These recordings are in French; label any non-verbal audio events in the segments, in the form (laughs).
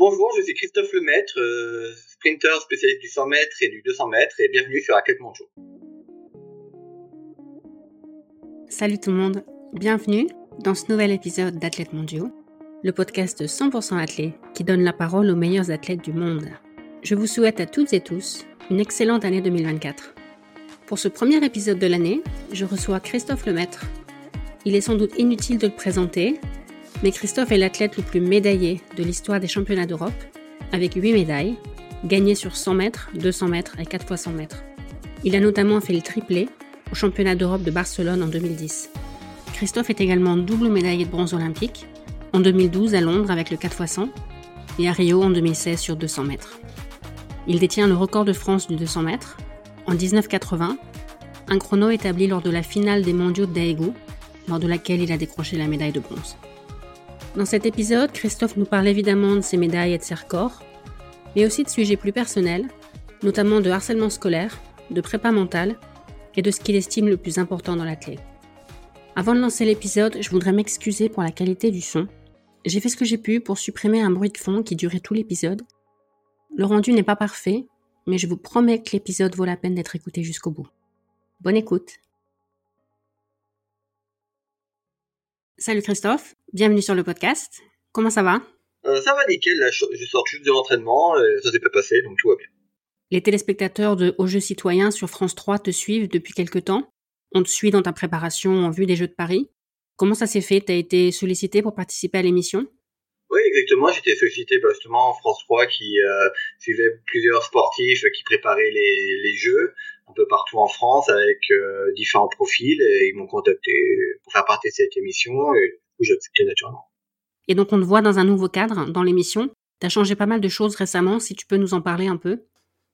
Bonjour, je suis Christophe Lemaître, euh, sprinter spécialiste du 100 mètres et du 200 mètres, et bienvenue sur Athlète Mondiaux. Salut tout le monde, bienvenue dans ce nouvel épisode d'Athlètes Mondiaux, le podcast 100% athlète qui donne la parole aux meilleurs athlètes du monde. Je vous souhaite à toutes et tous une excellente année 2024. Pour ce premier épisode de l'année, je reçois Christophe Lemaître. Il est sans doute inutile de le présenter, mais Christophe est l'athlète le plus médaillé de l'histoire des championnats d'Europe, avec 8 médailles, gagnées sur 100 mètres, 200 mètres et 4 x 100 mètres. Il a notamment fait le triplé au championnat d'Europe de Barcelone en 2010. Christophe est également double médaillé de bronze olympique, en 2012 à Londres avec le 4 x 100 et à Rio en 2016 sur 200 mètres. Il détient le record de France du 200 mètres en 1980, un chrono établi lors de la finale des mondiaux de Daegu, lors de laquelle il a décroché la médaille de bronze. Dans cet épisode, Christophe nous parle évidemment de ses médailles et de ses records, mais aussi de sujets plus personnels, notamment de harcèlement scolaire, de prépa mentale et de ce qu'il estime le plus important dans l'athlète. Avant de lancer l'épisode, je voudrais m'excuser pour la qualité du son. J'ai fait ce que j'ai pu pour supprimer un bruit de fond qui durait tout l'épisode. Le rendu n'est pas parfait, mais je vous promets que l'épisode vaut la peine d'être écouté jusqu'au bout. Bonne écoute Salut Christophe, bienvenue sur le podcast. Comment ça va? Euh, Ça va nickel, là, je sors juste de l'entraînement, ça s'est pas passé, donc tout va bien. Les téléspectateurs de Aux Jeux Citoyens sur France 3 te suivent depuis quelque temps. On te suit dans ta préparation en vue des Jeux de Paris. Comment ça s'est fait? T'as été sollicité pour participer à l'émission? Oui, exactement. J'étais sollicité bah, justement en France 3 qui euh, suivait plusieurs sportifs qui préparaient les, les Jeux un peu partout en France avec euh, différents profils et ils m'ont contacté pour faire partie de cette émission et du coup j'ai accepté naturellement. Et donc on te voit dans un nouveau cadre dans l'émission. Tu as changé pas mal de choses récemment, si tu peux nous en parler un peu.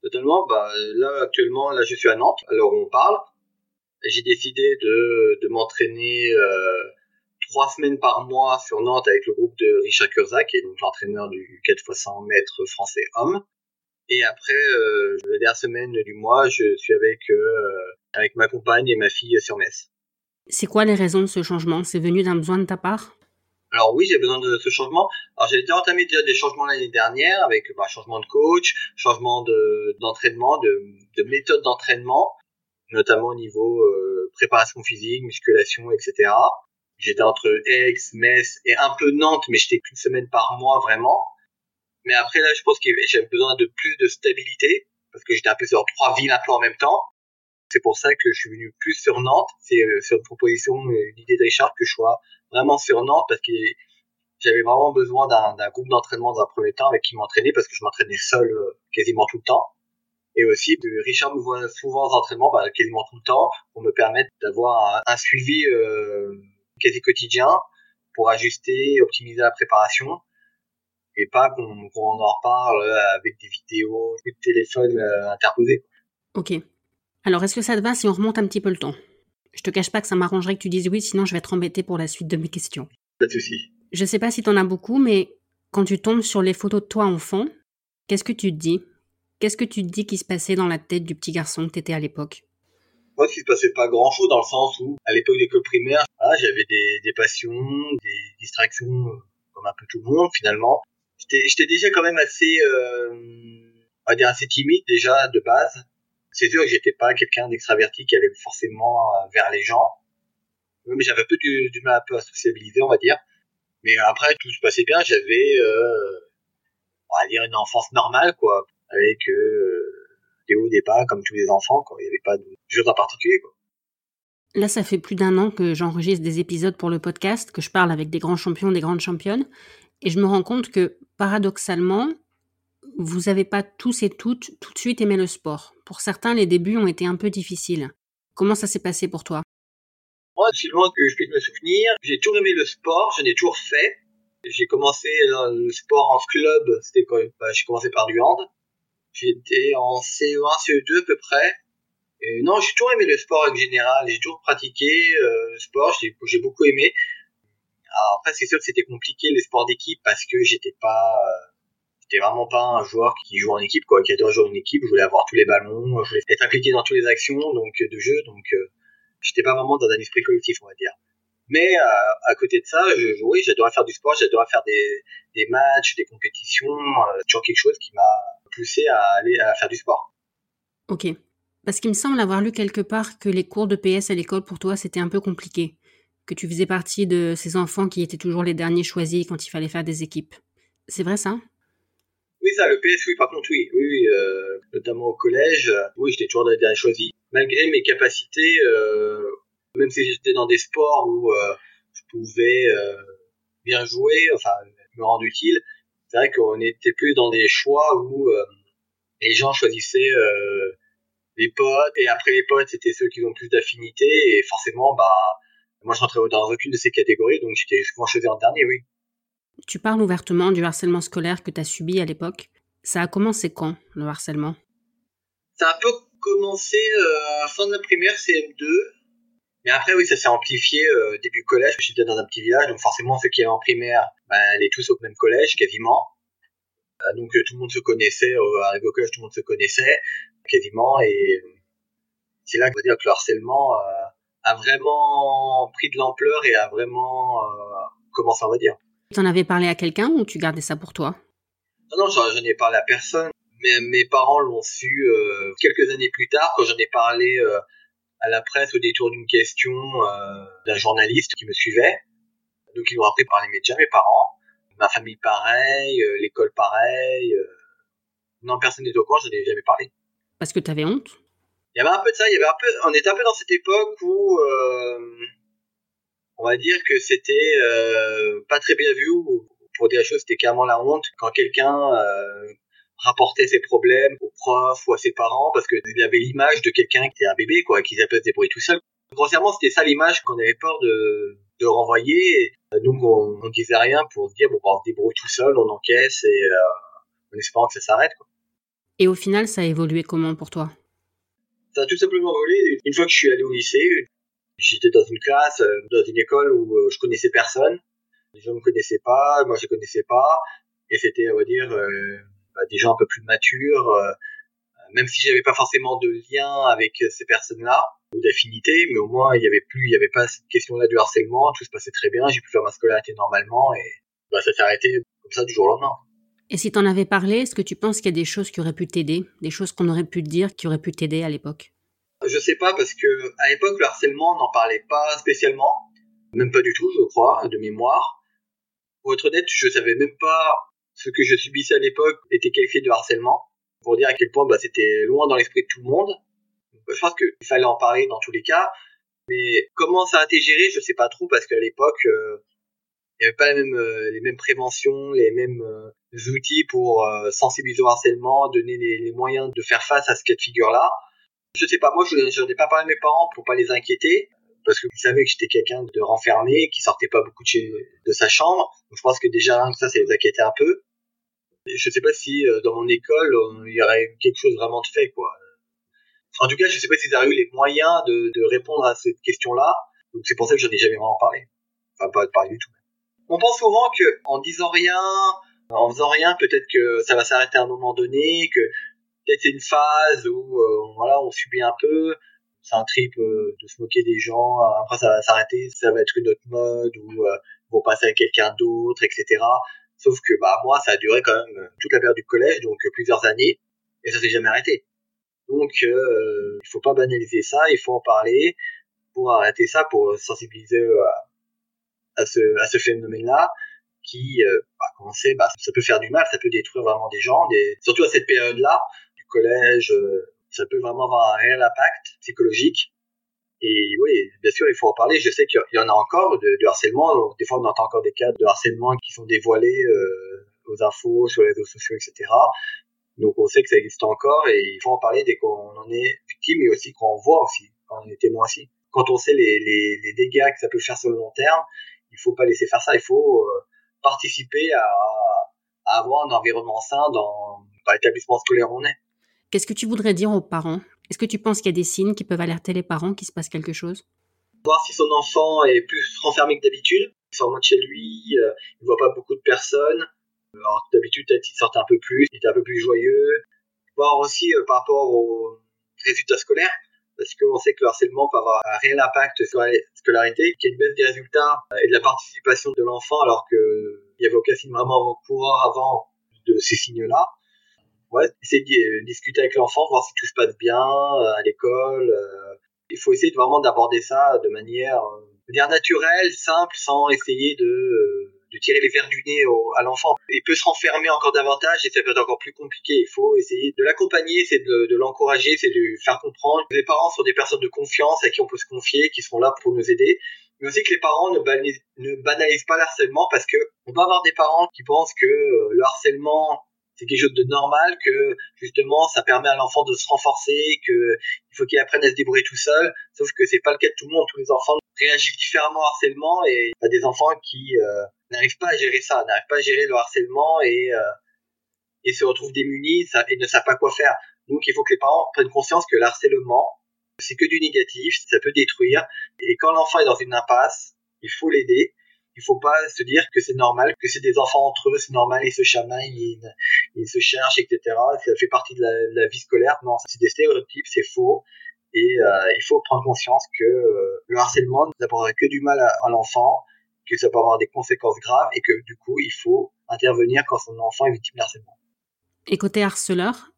Totalement, bah, là actuellement là je suis à Nantes, alors on parle. J'ai décidé de, de m'entraîner euh, trois semaines par mois sur Nantes avec le groupe de Richard Kurzac, qui est donc l'entraîneur du 4 x 100 mètres français homme. Et après, euh, la dernière semaine du mois, je suis avec euh, avec ma compagne et ma fille sur Metz. C'est quoi les raisons de ce changement? C'est venu d'un besoin de ta part? Alors oui, j'ai besoin de ce changement. Alors j'ai déjà entamé déjà des changements l'année dernière avec bah, changement de coach, changement de d'entraînement, de, de méthode d'entraînement, notamment au niveau euh, préparation physique, musculation, etc. J'étais entre Aix, Metz et un peu Nantes, mais j'étais qu'une semaine par mois vraiment. Mais après, là, je pense que j'avais besoin de plus de stabilité, parce que j'étais un peu sur trois villes un peu en même temps. C'est pour ça que je suis venu plus sur Nantes. C'est euh, sur une proposition, l'idée de Richard, que je sois vraiment sur Nantes, parce que j'avais vraiment besoin d'un groupe d'entraînement dans un premier temps avec qui m'entraîner, parce que je m'entraînais seul euh, quasiment tout le temps. Et aussi, Richard me voit souvent aux entraînements, bah, quasiment tout le temps, pour me permettre d'avoir un, suivi euh, quasi quotidien pour ajuster, optimiser la préparation et pas qu'on en reparle euh, avec des vidéos, des téléphones euh, interposés. Ok. Alors, est-ce que ça te va si on remonte un petit peu le temps? Je te cache pas que ça m'arrangerait que tu dises oui, sinon je vais être embêté pour la suite de mes questions. Pas de souci. Je sais pas si t'en as beaucoup, mais quand tu tombes sur les photos de toi enfant, qu'est-ce que tu te dis? Qu'est-ce que tu te dis qui se passait dans la tête du petit garçon que t'étais à l'époque? Moi, il se passait pas grand-chose dans le sens où, à l'époque d'école primaire, j'avais des, des passions, des distractions, euh, comme un peu tout le monde finalement j'étais déjà quand même assez, euh, on va dire assez timide déjà de base. C'est sûr que j'étais pas quelqu'un d'extraverti qui allait forcément euh, vers les gens. Mais j'avais un peu du, mal un peu à sociabiliser, on va dire. Mais après, tout se passait bien. J'avais, euh, on va dire, une enfance normale, quoi, avec des hauts, des bas, comme tous les enfants. Quoi. Il n'y avait pas de choses en particulier. Quoi. Là, ça fait plus d'un an que j'enregistre des épisodes pour le podcast, que je parle avec des grands champions, des grandes championnes. Et je me rends compte que, paradoxalement, vous n'avez pas tous et toutes tout de suite aimé le sport. Pour certains, les débuts ont été un peu difficiles. Comment ça s'est passé pour toi? Moi, si loin que je puisse me souvenir, j'ai toujours aimé le sport, j'en ai toujours fait. J'ai commencé le sport en club, j'ai commencé par du hand. J'étais en CE1, CE2 à peu près. Non, j'ai toujours aimé le sport en général, j'ai toujours pratiqué euh, le sport, j'ai beaucoup aimé. Alors après, c'est sûr que c'était compliqué les sports d'équipe parce que j'étais pas, euh, j'étais vraiment pas un joueur qui joue en équipe, quoi, qui adore jouer en équipe. Je voulais avoir tous les ballons, je voulais être impliqué dans toutes les actions, donc de jeu, donc euh, j'étais pas vraiment dans un esprit collectif, on va dire. Mais à côté de ça, je, oui, j'adorais faire du sport, j'adorais faire des, des matchs, des compétitions, toujours quelque chose qui m'a poussé à aller à faire du sport. Ok. Parce qu'il me semble avoir lu quelque part que les cours de PS à l'école pour toi c'était un peu compliqué, que tu faisais partie de ces enfants qui étaient toujours les derniers choisis quand il fallait faire des équipes. C'est vrai ça Oui, ça, le PS, oui, par contre, oui, oui, euh, notamment au collège, euh, oui, j'étais toujours les derniers choisis. Malgré mes capacités, euh, même si j'étais dans des sports où je pouvais bien jouer, enfin, me rendre utile, c'est vrai qu'on était plus dans des choix où les gens choisissaient les potes et après les potes c'était ceux qui ont plus d'affinité et forcément bah moi je rentrais dans aucune de ces catégories donc j'étais souvent choisi en dernier oui. Tu parles ouvertement du harcèlement scolaire que tu as subi à l'époque. Ça a commencé quand le harcèlement? Ça a un peu commencé euh, fin de la primaire CM2 mais après oui ça s'est amplifié euh, début collège j'étais dans un petit village donc forcément ceux qui étaient en primaire bah, allaient tous au même collège quasiment euh, donc tout le monde se connaissait à au collège tout le monde se connaissait quasiment. Et c'est là qu'on va dire que le harcèlement euh, a vraiment pris de l'ampleur et a vraiment euh, commencé, on va dire. Tu en avais parlé à quelqu'un ou tu gardais ça pour toi? Non, non, j'en ai parlé à personne. Mais mes parents l'ont su euh, quelques années plus tard quand j'en ai parlé à la presse au détour d'une question d'un journaliste qui me suivait. Donc ils l'ont appris par les médias, mes parents. Ma famille pareil, l'école pareil. non, personne n'est au courant, je n'ai jamais parlé. Parce que tu avais honte? Il y avait un peu de ça, il y avait un peu, on était un peu dans cette époque où euh, on va dire que c'était euh, pas très bien vu, pour dire la chose, c'était carrément la honte quand quelqu'un euh, rapportait ses problèmes aux profs ou à ses parents parce qu'il avait l'image de quelqu'un qui était un bébé, quoi, qui savait se débrouiller tout seul. Grossièrement, c'était ça l'image qu'on avait peur de, renvoyer. Donc, on, on disait rien pour dire, bon, bah, on se débrouille tout seul, on encaisse et en espérant que ça s'arrête, quoi. Et au final, ça a évolué comment pour toi? Ça a tout simplement évolué. Une fois que je suis allé au lycée, j'étais dans une classe, euh, dans une école où euh, je connaissais personne. Les gens me connaissaient pas, moi je connaissais pas. Et c'était, on va dire, euh, bah, des gens un peu plus matures. même si j'avais pas forcément de lien avec ces personnes-là ou d'affinité, mais au moins il y avait plus, il y avait pas cette question-là du harcèlement. Tout se passait très bien. J'ai pu faire ma scolarité normalement et bah, ça s'est arrêté comme ça du jour au lendemain. Et si t'en avais parlé, est-ce que tu penses qu'il y a des choses qui auraient pu t'aider, des choses qu'on aurait pu te dire qui auraient pu t'aider à l'époque? Je sais pas parce que à l'époque le harcèlement n'en parlait pas spécialement, même pas du tout, je crois, de mémoire. Pour être honnête, je savais même pas ce que je subissais à l'époque était qualifié de harcèlement, pour dire à quel point bah, c'était loin dans l'esprit de tout le monde. Je pense qu'il fallait en parler dans tous les cas, mais comment ça a été géré, je sais pas trop parce qu'à l'époque, euh, il n'y avait pas les mêmes, euh, les mêmes préventions, les mêmes euh, outils pour euh, sensibiliser au harcèlement, donner les, les, moyens de faire face à ce cas de figure-là. Je sais pas, moi, je n'en ai pas parlé à mes parents pour pas les inquiéter, parce qu'ils savaient que j'étais quelqu'un de renfermé, qui sortait pas beaucoup de, chez, de sa chambre. Donc, je pense que déjà, ça, ça les inquiétait un peu. Je sais pas si dans mon école, il y aurait quelque chose vraiment de fait, quoi. En tout cas, je sais pas s'ils auraient eu les moyens de, de répondre à cette question-là. Donc, c'est pour ça que j'en ai jamais vraiment parlé. Enfin, pas parlé du tout. On pense souvent que en disant rien, en faisant rien, peut-être que ça va s'arrêter à un moment donné, que peut-être c'est une phase où euh, voilà, on subit un peu, c'est un trip euh, de se moquer des gens, après ça va s'arrêter, ça va être une autre mode ou euh, vont passer à quelqu'un d'autre, etc. Sauf que bah moi ça a duré quand même toute la période du collège, donc plusieurs années, et ça s'est jamais arrêté. Donc euh, il faut pas banaliser ça, il faut en parler pour arrêter ça, pour sensibiliser à ce, à ce phénomène-là qui, euh, bah, commencer, bah, ça peut faire du mal, ça peut détruire vraiment des gens, des... surtout à cette période-là du collège, euh, ça peut vraiment avoir un réel impact psychologique. Et oui, bien sûr, il faut en parler. Je sais qu'il y en a encore de, de, harcèlement. Des fois, on entend encore des cas de harcèlement qui sont dévoilés euh, aux infos, sur les réseaux sociaux, etc. Donc, on sait que ça existe encore et il faut en parler dès qu'on en est victime et aussi qu'on voit aussi, quand on est témoin aussi. Quand on sait les, les, les dégâts que ça peut faire sur le long terme, il faut pas laisser faire ça. Il faut euh, participer à, à, avoir un environnement sain dans, l'établissement scolaire où on est. Qu'est-ce que tu voudrais dire aux parents? Est-ce que tu penses qu'il y a des signes qui peuvent alerter les parents qu'il se passe quelque chose? Voir si son enfant est plus renfermé que d'habitude, il sort moins de chez lui, euh, il voit pas beaucoup de personnes, alors d'habitude peut-être il sortait un peu plus, il était un peu plus joyeux. Voir aussi euh, par rapport aux résultats scolaires, parce qu'on sait que le harcèlement peut avoir un réel impact sur la scolarité, qu'il y a une baisse des résultats et de la participation de l'enfant alors qu'il n'y avait aucun signe vraiment courant avant de ces signes-là. Ouais, essayer de discuter avec l'enfant, voir si tout se passe bien euh, à l'école. Euh. Il faut essayer vraiment d'aborder ça de manière, de manière naturelle, simple, sans essayer de de tirer les verres du nez à l'enfant. Il peut se renfermer encore davantage et ça peut être encore plus compliqué. Il faut essayer de l'accompagner, c'est de, l'encourager, c'est de lui faire comprendre. Les parents sont des personnes de confiance à qui on peut se confier, qui seront là pour nous aider. Mais aussi que les parents ne, banalisent, pas le harcèlement parce que on peut avoir des parents qui pensent que euh, le harcèlement c'est quelque chose de normal, que justement ça permet à l'enfant de se renforcer, que il faut qu'il apprenne à se débrouiller tout seul. Sauf que c'est pas le cas de tout le monde. Tous les enfants réagissent différemment au harcèlement et il y des enfants qui euh, n'arrivent pas à gérer ça, n'arrivent pas à gérer le harcèlement et euh, et se retrouvent démunis et ne savent pas quoi faire. Donc il faut que les parents prennent conscience que le harcèlement c'est que du négatif, ça peut détruire et quand l'enfant est dans une impasse, il faut l'aider il faut pas se dire que c'est normal, que c'est des enfants entre eux, c'est normal, ils se chamaillent, ils, se cherchent, etc. Ça fait partie de la, vie scolaire. Non, c'est des stéréotypes, c'est faux. Et euh, il faut prendre conscience que euh, le harcèlement n'apportera que du mal à, l'enfant, que ça peut avoir des conséquences graves et que du coup, il faut intervenir quand son enfant est victime de harcèlement. Et côté harceleur,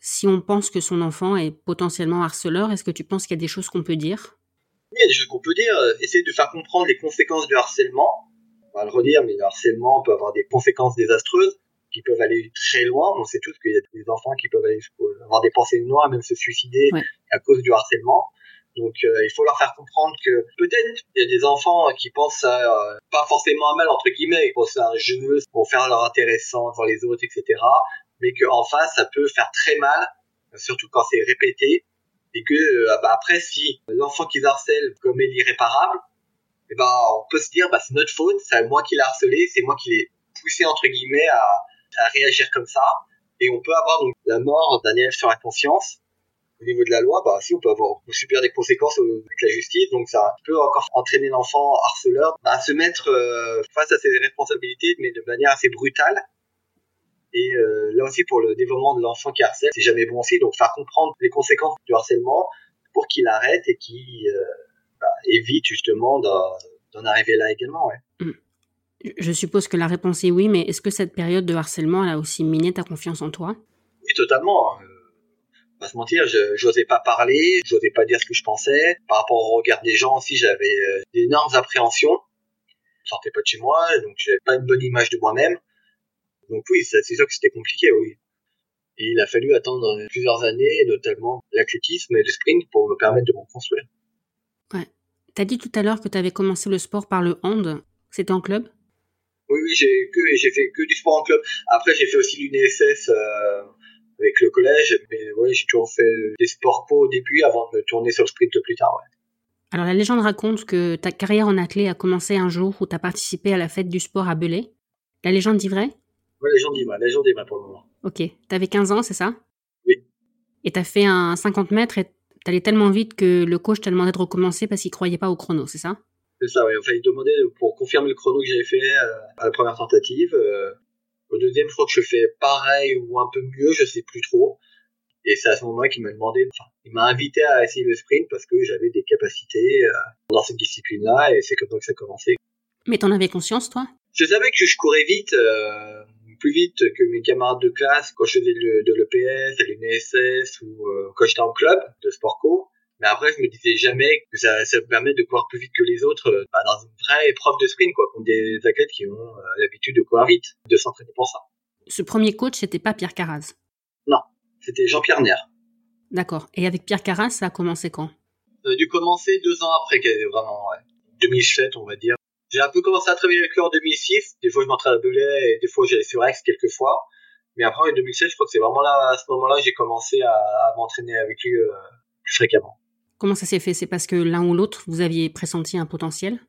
si on pense que son enfant est potentiellement harceleur, est-ce que tu penses qu'il y a des choses qu'on peut dire? Il y a des choses qu'on peut dire, euh, essayer de faire comprendre les conséquences du harcèlement. On va le redire, mais le harcèlement peut avoir des conséquences désastreuses qui peuvent aller très loin. On sait tous qu'il y a des enfants qui peuvent aller avoir des pensées noires, même se suicider à cause du harcèlement. Donc euh, il faut leur faire comprendre que peut-être il y a des enfants qui pensent à, euh, pas forcément à mal entre guillemets, ils pensent à un jeu pour faire leur intéressant devant les autres, etc. Mais qu'en face ça peut faire très mal, surtout quand c'est répété et que euh, bah après si l'enfant qui harcèle commet l'irréparable eh ben on peut se dire bah c'est notre faute c'est moi qui l'ai harcelé c'est moi qui l'ai poussé entre guillemets à, à, réagir comme ça. Et on peut avoir donc la mort d'un élève sur la conscience. Au niveau de la loi bah si on peut avoir on subir des conséquences avec la justice. Donc ça peut encore entraîner l'enfant harceleur à se mettre euh, face à ses responsabilités mais de manière assez brutale et euh, là aussi, pour le développement de l'enfant qui harcèle, c'est jamais bon aussi. Donc, faire comprendre les conséquences du harcèlement pour qu'il arrête et qu'il euh, bah, évite justement d'en arriver là également. Ouais. Je suppose que la réponse est oui, mais est-ce que cette période de harcèlement a aussi miné ta confiance en toi? Oui, totalement. Euh, pas se mentir, je n'osais pas parler, je n'osais pas dire ce que je pensais. Par rapport au regard des gens aussi, j'avais euh, d'énormes appréhensions. Je sortais pas de chez moi, donc j'avais pas une bonne image de moi-même. Donc oui, c'est sûr que c'était compliqué, oui. Et il a fallu attendre plusieurs années, notamment l'athlétisme et le sprint, pour me permettre de me construire. Ouais. T'as dit tout à l'heure que tu avais commencé le sport par le hand. C'était en club? Oui, oui, j'ai que j'ai fait que du sport en club. Après, j'ai fait aussi l'UNSS euh, avec le collège, mais ouais, j'ai toujours fait des sports co au début avant de me tourner sur le sprint plus tard. Ouais. Alors la légende raconte que ta carrière en athlète a commencé un jour où tu as participé à la fête du sport à Belay. La légende dit vrai? Légende dit vrai, légende dit vrai pour le moment. Ok. T'avais 15 ans, c'est ça? Oui. Et t'as fait un 50 mètres et t'allais tellement vite que le coach t'a demandé de recommencer parce qu'il croyait pas au chrono, c'est ça? C'est ça, oui. Enfin, il demandait pour confirmer le chrono que j'avais fait euh, à la première tentative. Euh, au deuxième, je crois que je fais pareil ou un peu mieux, je sais plus trop. Et c'est à ce moment-là qu'il m'a demandé, enfin, il m'a invité à essayer le sprint parce que j'avais des capacités euh, dans cette discipline-là et c'est comme ça que ça a commencé. Mais t'en avais conscience, toi? Je savais que je courais vite, plus vite que mes camarades de classe quand je faisais de l'EPS, à l'UNSS ou euh, quand j'étais en club de sport co. Mais après, je me disais jamais que ça, ça me permet de courir plus vite que les autres euh, bah, dans une vraie épreuve de sprint, quoi, comme des athlètes qui ont euh, l'habitude de courir vite, de s'entraîner pour ça. Ce premier coach, c'était pas Pierre Carraz Non, c'était Jean-Pierre Nair. D'accord. Et avec Pierre Carraz, ça a commencé quand? Ça a dû commencer deux ans après, vraiment, ouais. 2007, on va dire. J'ai un peu commencé à travailler avec lui en 2006. Des fois, je m'entraînais et des fois, j'allais sur Aix quelques fois. Mais après, en 2007, je crois que c'est vraiment là, à ce moment-là, j'ai commencé à, m'entraîner avec lui euh, plus fréquemment. Comment ça s'est fait? C'est parce que l'un ou l'autre, vous aviez pressenti un potentiel?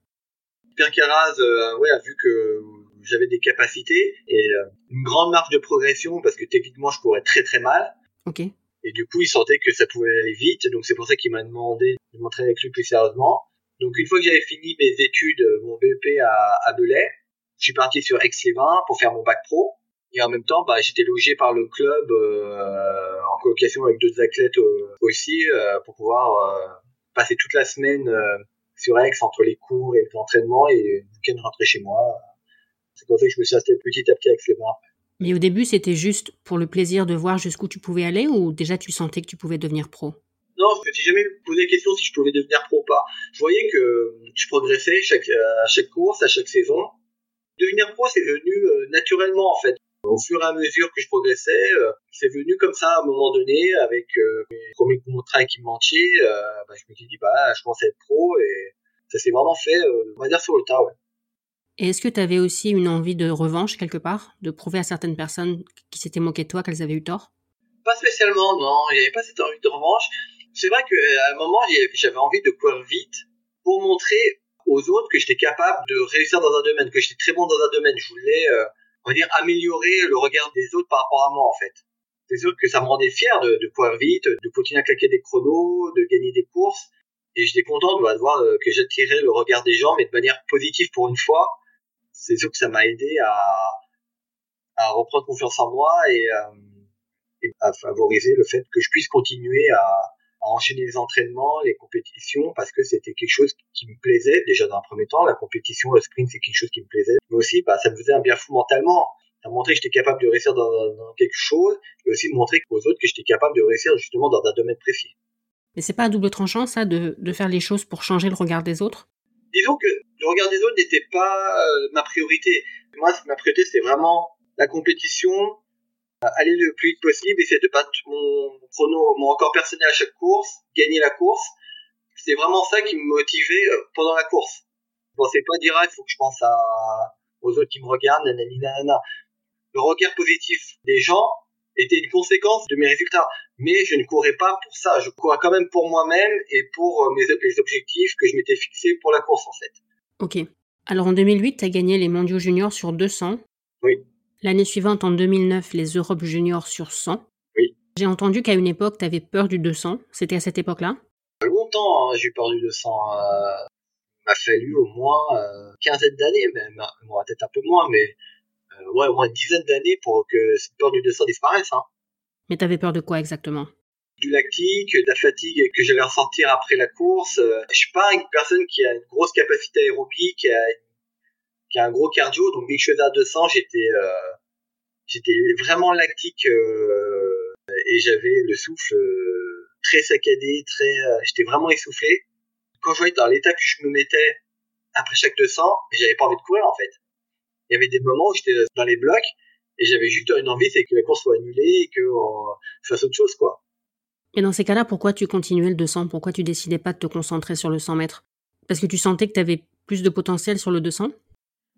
Pierre Carraz euh, ouais, a vu que j'avais des capacités et euh, une grande marge de progression parce que techniquement, je courais très très mal. Ok. Et du coup, il sentait que ça pouvait aller vite. Donc, c'est pour ça qu'il m'a demandé de m'entraîner avec lui plus sérieusement. Donc une fois que j'avais fini mes études, euh, mon BEP à, à Belay, je suis parti sur Aix-les-Bains pour faire mon bac pro. Et en même temps, bah, j'étais logé par le club euh, en colocation avec d'autres athlètes aussi pour pouvoir passer toute la semaine sur Aix entre les cours et les entraînements et le week-end rentrer chez moi. C'est comme ça que je me suis installé petit à petit avec les mains. Mais au début, c'était juste pour le plaisir de voir jusqu'où tu pouvais aller ou déjà tu sentais que tu pouvais devenir pro? Non, je me suis jamais posé la question si je pouvais devenir pro ou pas. Je voyais que je progressais chaque, à chaque course, à chaque saison. Devenir pro, c'est venu euh, naturellement en fait. Au fur et à mesure que je progressais, euh, c'est venu comme ça à un moment donné avec euh, mes premiers contrats qui m'entier. Bah, je me suis dit bah je pensais être pro et ça s'est vraiment fait, on va dire sur le tas. Ouais. Et est-ce que tu avais aussi une envie de revanche quelque part, de prouver à certaines personnes qui s'étaient moquées de toi qu'elles avaient eu tort? Pas spécialement, non. Il n'y avait pas cette envie de revanche. C'est vrai qu'à un moment, j'avais envie de courir vite pour montrer aux autres que j'étais capable de réussir dans un domaine, que j'étais très bon dans un domaine. Je voulais, euh, on va dire, améliorer le regard des autres par rapport à moi, en fait. C'est sûr que ça me rendait fier de, de courir vite, de continuer à claquer des chronos, de gagner des courses. Et j'étais content de voir euh, que j'attirais le regard des gens, mais de manière positive pour une fois, c'est sûr que ça m'a aidé à, à reprendre confiance en moi et, euh, et, à favoriser le fait que je puisse continuer à, à, enchaîner les entraînements, les compétitions, parce que c'était quelque chose qui me plaisait déjà dans un premier temps. La compétition, le sprint, c'est quelque chose qui me plaisait, mais aussi bah, ça me faisait un bien fou mentalement. Ça montrait que j'étais capable de réussir dans, dans, quelque chose, et aussi de montrer aux autres que j'étais capable de réussir justement dans un domaine précis. Mais c'est pas un double tranchant ça de, de faire les choses pour changer le regard des autres? Disons que le regard des autres n'était pas euh, ma priorité. Moi, ma priorité, c'était vraiment la compétition, aller le plus vite possible, essayer de battre mon chrono, mon record personnel à chaque course, gagner la course. C'est vraiment ça qui me motivait euh, pendant la course. Je pensais pas dire, ah, il faut que je pense à, aux autres qui me regardent, nanana. Le regard positif des gens était une conséquence de mes résultats. Mais je ne courais pas pour ça. Je courais quand même pour moi-même et pour euh, mes, les objectifs que je m'étais fixés pour la course, en fait. Ok. Alors en 2008, tu as gagné les mondiaux juniors sur 200. Oui. L'année suivante, en 2009, les Europes juniors sur 100. Oui. J'ai entendu qu'à une époque, tu avais peur du 200. C'était à cette époque-là? Longtemps, hein, j'ai eu peur du 200. Euh, il m'a fallu au moins euh, quinzaine d'années, même. peut-être un peu moins, mais euh, ouais, au moins une dizaine d'années pour que cette peur du 200 disparaisse. Hein. Mais t'avais peur de quoi exactement? Du lactique, de la fatigue que j'allais ressentir après la course. Euh, je suis pas une personne qui a une grosse capacité aérobique, qui a, qui a un gros cardio, donc dès que je faisais à 200, j'étais euh, j'étais vraiment lactique euh, et j'avais le souffle euh, très saccadé, très, j'étais vraiment essoufflé. Quand je voyais dans l'état que je me mettais après chaque 200, j'avais pas envie de courir en fait il y avait des moments où j'étais dans les blocs et j'avais juste une envie, c'est que la course soit annulée et que je fasse autre chose, quoi. Et dans ces cas-là, pourquoi tu continuais le 200 Pourquoi tu décidais pas de te concentrer sur le 100 mètres? Parce que tu sentais que tu avais plus de potentiel sur le 200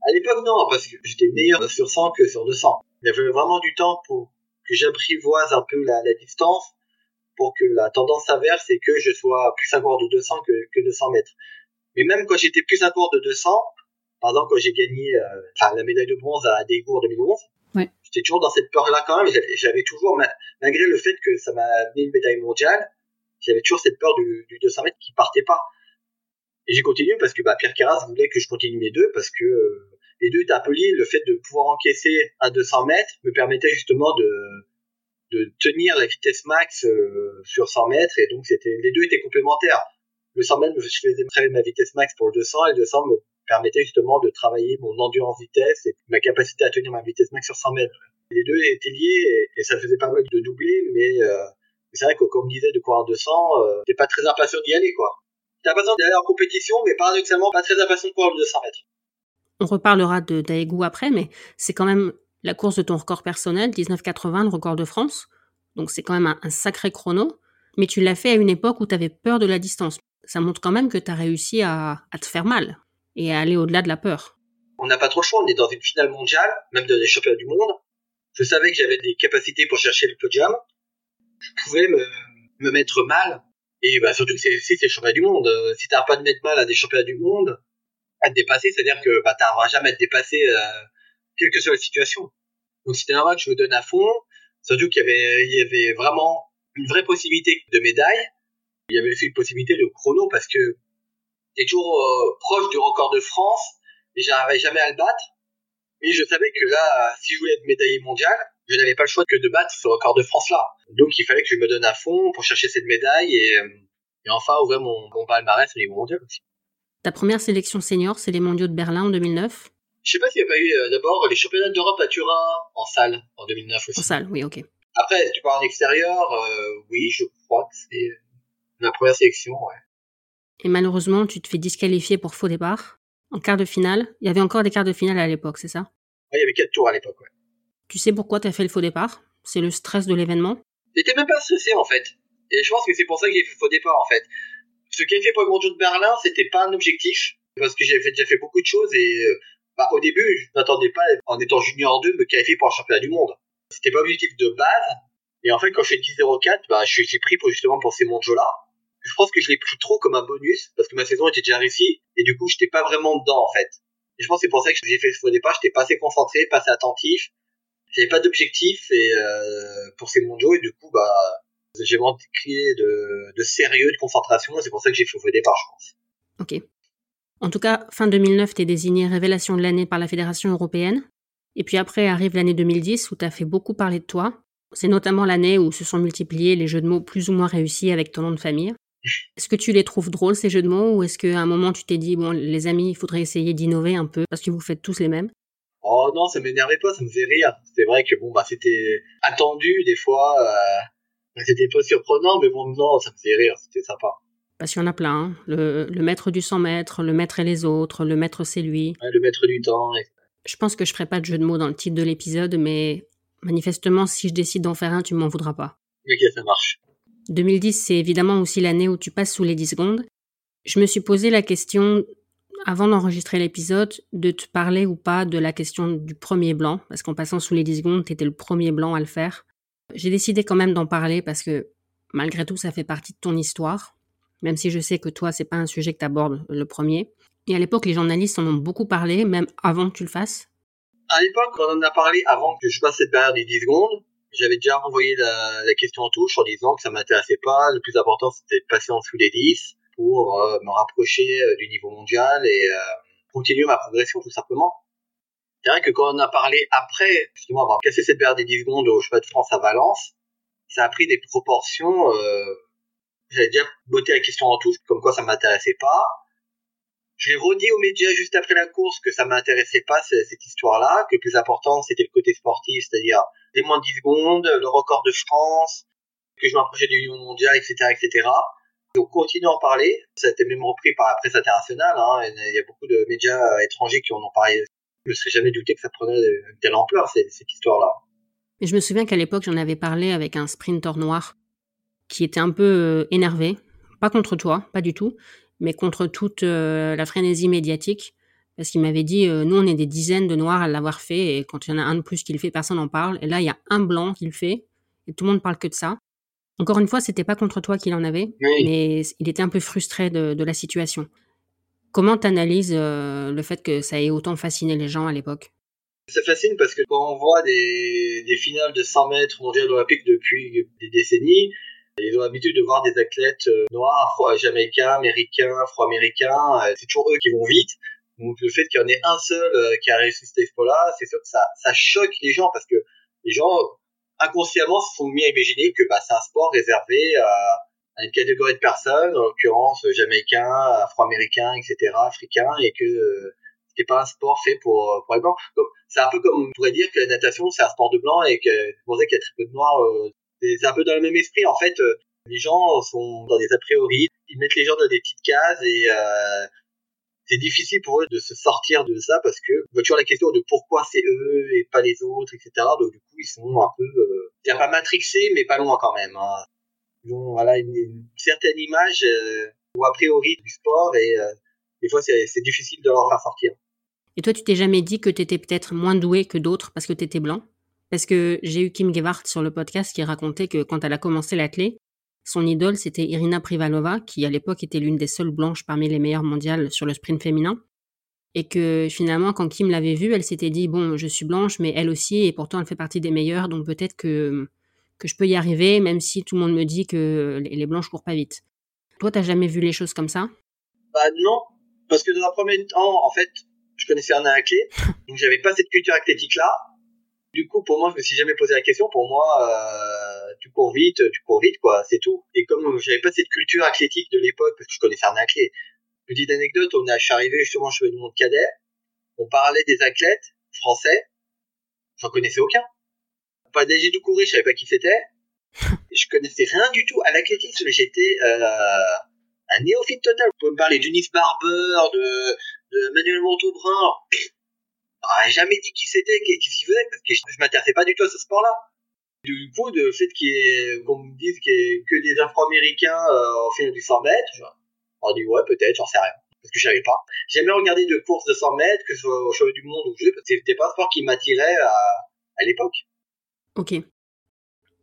À l'époque, non, parce que j'étais meilleur sur 100 que sur 200. Il y avait vraiment du temps pour que j'apprivoise un peu la, distance, pour que la tendance s'inverse et que je sois plus un coureur de 200 que, que 200 mètres. Mais même quand j'étais plus un coureur de 200, par exemple, quand j'ai gagné euh, la médaille de bronze à en 2011, ouais. j'étais toujours dans cette peur-là quand même. J'avais toujours, malgré le fait que ça m'a amené une médaille mondiale, j'avais toujours cette peur du, du 200 mètres qui partait pas. Et j'ai continué parce que bah, Pierre Carras voulait que je continue les deux parce que euh, les deux peu liés. Le fait de pouvoir encaisser à 200 mètres me permettait justement de, de tenir la vitesse max euh, sur 100 mètres et donc c'était les deux étaient complémentaires. Le 100 mètres, je faisais très ma vitesse max pour le 200 et le 200 me permettait justement de travailler mon endurance vitesse et ma capacité à tenir ma vitesse max sur 100 mètres. Les deux étaient liés et, ça faisait pas mal de doubler, mais euh, c'est vrai que comme disait de courir 200, euh, t'es pas très impatient d'y aller quoi. T'es impatient d'aller en compétition, mais paradoxalement pas très impatient de courir le 200 mètres. On reparlera de Daegu après, mais c'est quand même la course de ton record personnel, 1980, le record de France. Donc c'est quand même un, sacré chrono. Mais tu l'as fait à une époque où tu avais peur de la distance. Ça montre quand même que tu as réussi à, à te faire mal et aller au-delà de la peur. On n'a pas trop le choix, on est dans une finale mondiale, même dans les championnats du monde. Je savais que j'avais des capacités pour chercher le podium. Je pouvais me, me mettre mal. Et bah, surtout que c'est, si c'est le championnat du monde, euh, si t'as pas de mettre mal à des championnats du monde, à te dépasser, c'est-à-dire que bah, t'arriveras jamais à te dépasser, euh, quelle que soit la situation. Donc c'était normal que je me donne à fond, surtout qu'il y avait, il y avait vraiment une vraie possibilité de médaille. Il y avait aussi une possibilité de chrono parce que j'étais toujours euh, proche du record de France et j'arrivais jamais à le battre. Mais je savais que là, si je voulais être médaillé mondial, je n'avais pas le choix que de battre ce record de France-là. Donc il fallait que je me donne à fond pour chercher cette médaille et, euh, et enfin ouvrir mon, mon palmarès au niveau mondial aussi. Ta première sélection senior, c'est les mondiaux de Berlin en 2009 Je sais pas s'il n'y a pas eu euh, d'abord les championnats d'Europe à Turin en salle en 2009 aussi. En salle, oui, ok. Après, si tu parles en extérieur, euh, oui, je crois que c'est ma première sélection, ouais. Et malheureusement, tu te fais disqualifier pour faux départ. En quart de finale, il y avait encore des quarts de finale à l'époque, c'est ça? Ouais, il y avait quatre tours à l'époque, ouais. Tu sais pourquoi tu as fait le faux départ? C'est le stress de l'événement? J'étais même pas stressé en fait. Et je pense que c'est pour ça que j'ai fait le faux départ en fait. A fait pour le mondial de Berlin, c'était pas un objectif. Parce que j'avais déjà fait beaucoup de choses et euh, bah, au début, je m'attendais pas, en étant junior 2, me qualifier pour un championnat du monde. C'était pas l'objectif de base. Et en fait, quand je fais 10-04, bah, je pris pour justement pour ces mondiaux-là. Je pense que je l'ai pris trop comme un bonus parce que ma saison était déjà réussie et du coup, j'étais pas vraiment dedans en fait. Et je pense que c'est pour ça que j'ai fait ce faux départ. J'étais pas assez concentré, pas assez attentif. J'avais pas d'objectif et euh, pour ces mondiaux et du coup, bah, j'ai manqué de, de sérieux, de concentration. C'est pour ça que j'ai fait faux départ, je pense. Ok. En tout cas, fin 2009, tu es désigné révélation de l'année par la Fédération européenne. Et puis après arrive l'année 2010 où tu as fait beaucoup parler de toi. C'est notamment l'année où se sont multipliés les jeux de mots plus ou moins réussis avec ton nom de famille. (laughs) Est-ce que tu les trouves drôles ces jeux de mots ou est-ce qu'à un moment tu t'es dit, bon, les amis, il faudrait essayer d'innover un peu parce que vous faites tous les mêmes? Oh non, ça m'énervait pas, ça me faisait rire. C'est vrai que bon, bah, c'était attendu des fois. Euh, c'était pas surprenant, mais bon, non, ça me faisait rire, c'était sympa. Parce qu'il y en a plein. hein. Le, le maître du 100 mètres, le maître et les autres, le maître c'est lui. Ouais, le maître du temps. et- Je pense que je ferai pas de jeu de mots dans le titre de l'épisode, mais manifestement, si je décide d'en faire un, tu m'en voudras pas. Ok, ça marche. 2010, c'est évidemment aussi l'année où tu passes sous les 10 secondes. Je me suis posé la question, avant d'enregistrer l'épisode, de te parler ou pas de la question du premier blanc, parce qu'en passant sous les 10 secondes, tu étais le premier blanc à le faire. J'ai décidé quand même d'en parler parce que, malgré tout, ça fait partie de ton histoire, même si je sais que toi, c'est pas un sujet que tu abordes le premier. Et à l'époque, les journalistes en ont beaucoup parlé, même avant que tu le fasses. À l'époque, on en a parlé avant que je passe cette barrière des 10 secondes. J'avais déjà renvoyé la, question en touche en disant que ça m'intéressait pas. Le plus important, c'était de passer en dessous des 10 pour euh, me rapprocher euh, du niveau mondial et euh, continuer ma progression tout simplement. C'est vrai que quand on a parlé après, justement, avoir cassé cette barrière des 10 secondes au chemin de France à Valence, ça a pris des proportions. Euh, J'avais déjà botté la question en touche, comme quoi ça m'intéressait pas. Je l'ai redit aux médias juste après la course que ça m'intéressait pas ce- cette histoire-là, que le plus important c'était le côté sportif, c'est-à-dire les moins de 10 secondes, le record de France, que je m'approchais du niveau mondial, etc., etc. Donc continue à en parler. Ça a été même repris par la presse internationale. Hein. Il y a beaucoup de médias euh, étrangers qui en ont parlé. Je me serais jamais douté que ça prenait une telle ampleur cette, cette histoire-là. Et je me souviens qu'à l'époque, j'en avais parlé avec un sprinter noir qui était un peu euh, énervé, pas contre toi, pas du tout, mais contre toute euh, la frénésie médiatique, parce qu'il m'avait dit, euh, nous on est des dizaines de noirs à l'avoir fait, et quand il y en a un de plus qui le fait, personne n'en parle, et là il y a un blanc qui le fait, et tout le monde parle que de ça. Encore une fois, c'était pas contre toi qu'il en avait, Oui. mais il était un peu frustré de, de la situation. Comment t'analyses euh, le fait que ça ait autant fasciné les gens à l'époque? Ça fascine parce que quand on voit des, finales de 100 mètres mondial olympique depuis des décennies, ils ont l'habitude de voir des athlètes euh, noirs, afro-jamaïcains, américains, afro-américains. euh, C'est toujours eux qui vont vite. Donc le fait qu'il y en ait un seul euh, qui a réussi cet exploit-là, c'est sûr que ça, ça choque les gens parce que les gens inconsciemment se sont mis à imaginer que bah, c'est un sport réservé à, à une catégorie de personnes, en l'occurrence euh, jamaïcains, afro-américains, etc., africains, et que euh, c'était pas un sport fait pour, euh, pour les blancs. C'est un peu comme on pourrait dire que la natation c'est un sport de blancs et que pour ça qu'il y a très peu de noirs. euh, c'est un peu dans le même esprit en fait. euh, les gens sont dans des a priori, ils mettent les gens dans des petites cases et euh, c'est difficile pour eux de se sortir de ça parce que on voit toujours la question de pourquoi c'est eux et pas les autres, etc. Donc du coup ils sont un peu, euh, pas matrixés mais pas loin quand même. Hein. Ils ont voilà une, certaine image euh, ou a priori du sport et euh, des fois c'est difficile de leur sortir. Et toi, tu t'es jamais dit que t'étais peut-être moins doué que d'autres parce que t'étais blanc? Parce que j'ai eu Kim Gewart sur le podcast qui racontait que quand elle a commencé l'athlé, son idole c'était Irina Privalova, qui à l'époque était l'une des seules blanches parmi les meilleures mondiales sur le sprint féminin. Et que finalement, quand Kim l'avait vue, elle s'était dit bon, je suis blanche, mais elle aussi, et pourtant elle fait partie des meilleures, donc peut-être que que je peux y arriver, même si tout le monde me dit que les blanches courent pas vite. Toi, t'as jamais vu les choses comme ça? Bah non, parce que dans un premier temps, en fait, je connaissais rien à clé, (laughs) donc j'avais pas cette culture athlétique là. Du coup, pour moi, je me suis jamais posé la question. Pour moi, euh, tu cours vite, tu cours vite, quoi, c'est tout. Et comme j'avais pas cette culture athlétique de l'époque, parce que je connaissais un athlète, petite anecdote, on suis arrivé justement chez du monde cadet, on parlait des athlètes français, j'en connaissais aucun. Pas de courir, je savais pas qui c'était. (laughs) je connaissais rien du tout à l'athlétisme, mais j'étais euh, un néophyte total. Vous pouvez me parler d'Unis Barber, de, de Manuel Montaubrun. J'aurais jamais dit qui c'était, qu'est-ce qu'il faisait, parce que je, je m'intéressais pas du tout à ce sport-là. Du coup, le fait qu'on me dise qu'il y ait que des Afro-Américains euh, au final du 100 mètres, on dit ouais, peut-être, j'en sais rien. Parce que je savais pas. J'ai jamais regardé de course de 100 mètres, que ce soit au championnat du monde ou au jeu, parce que c'était pas un sport qui m'attirait à, à l'époque. Ok.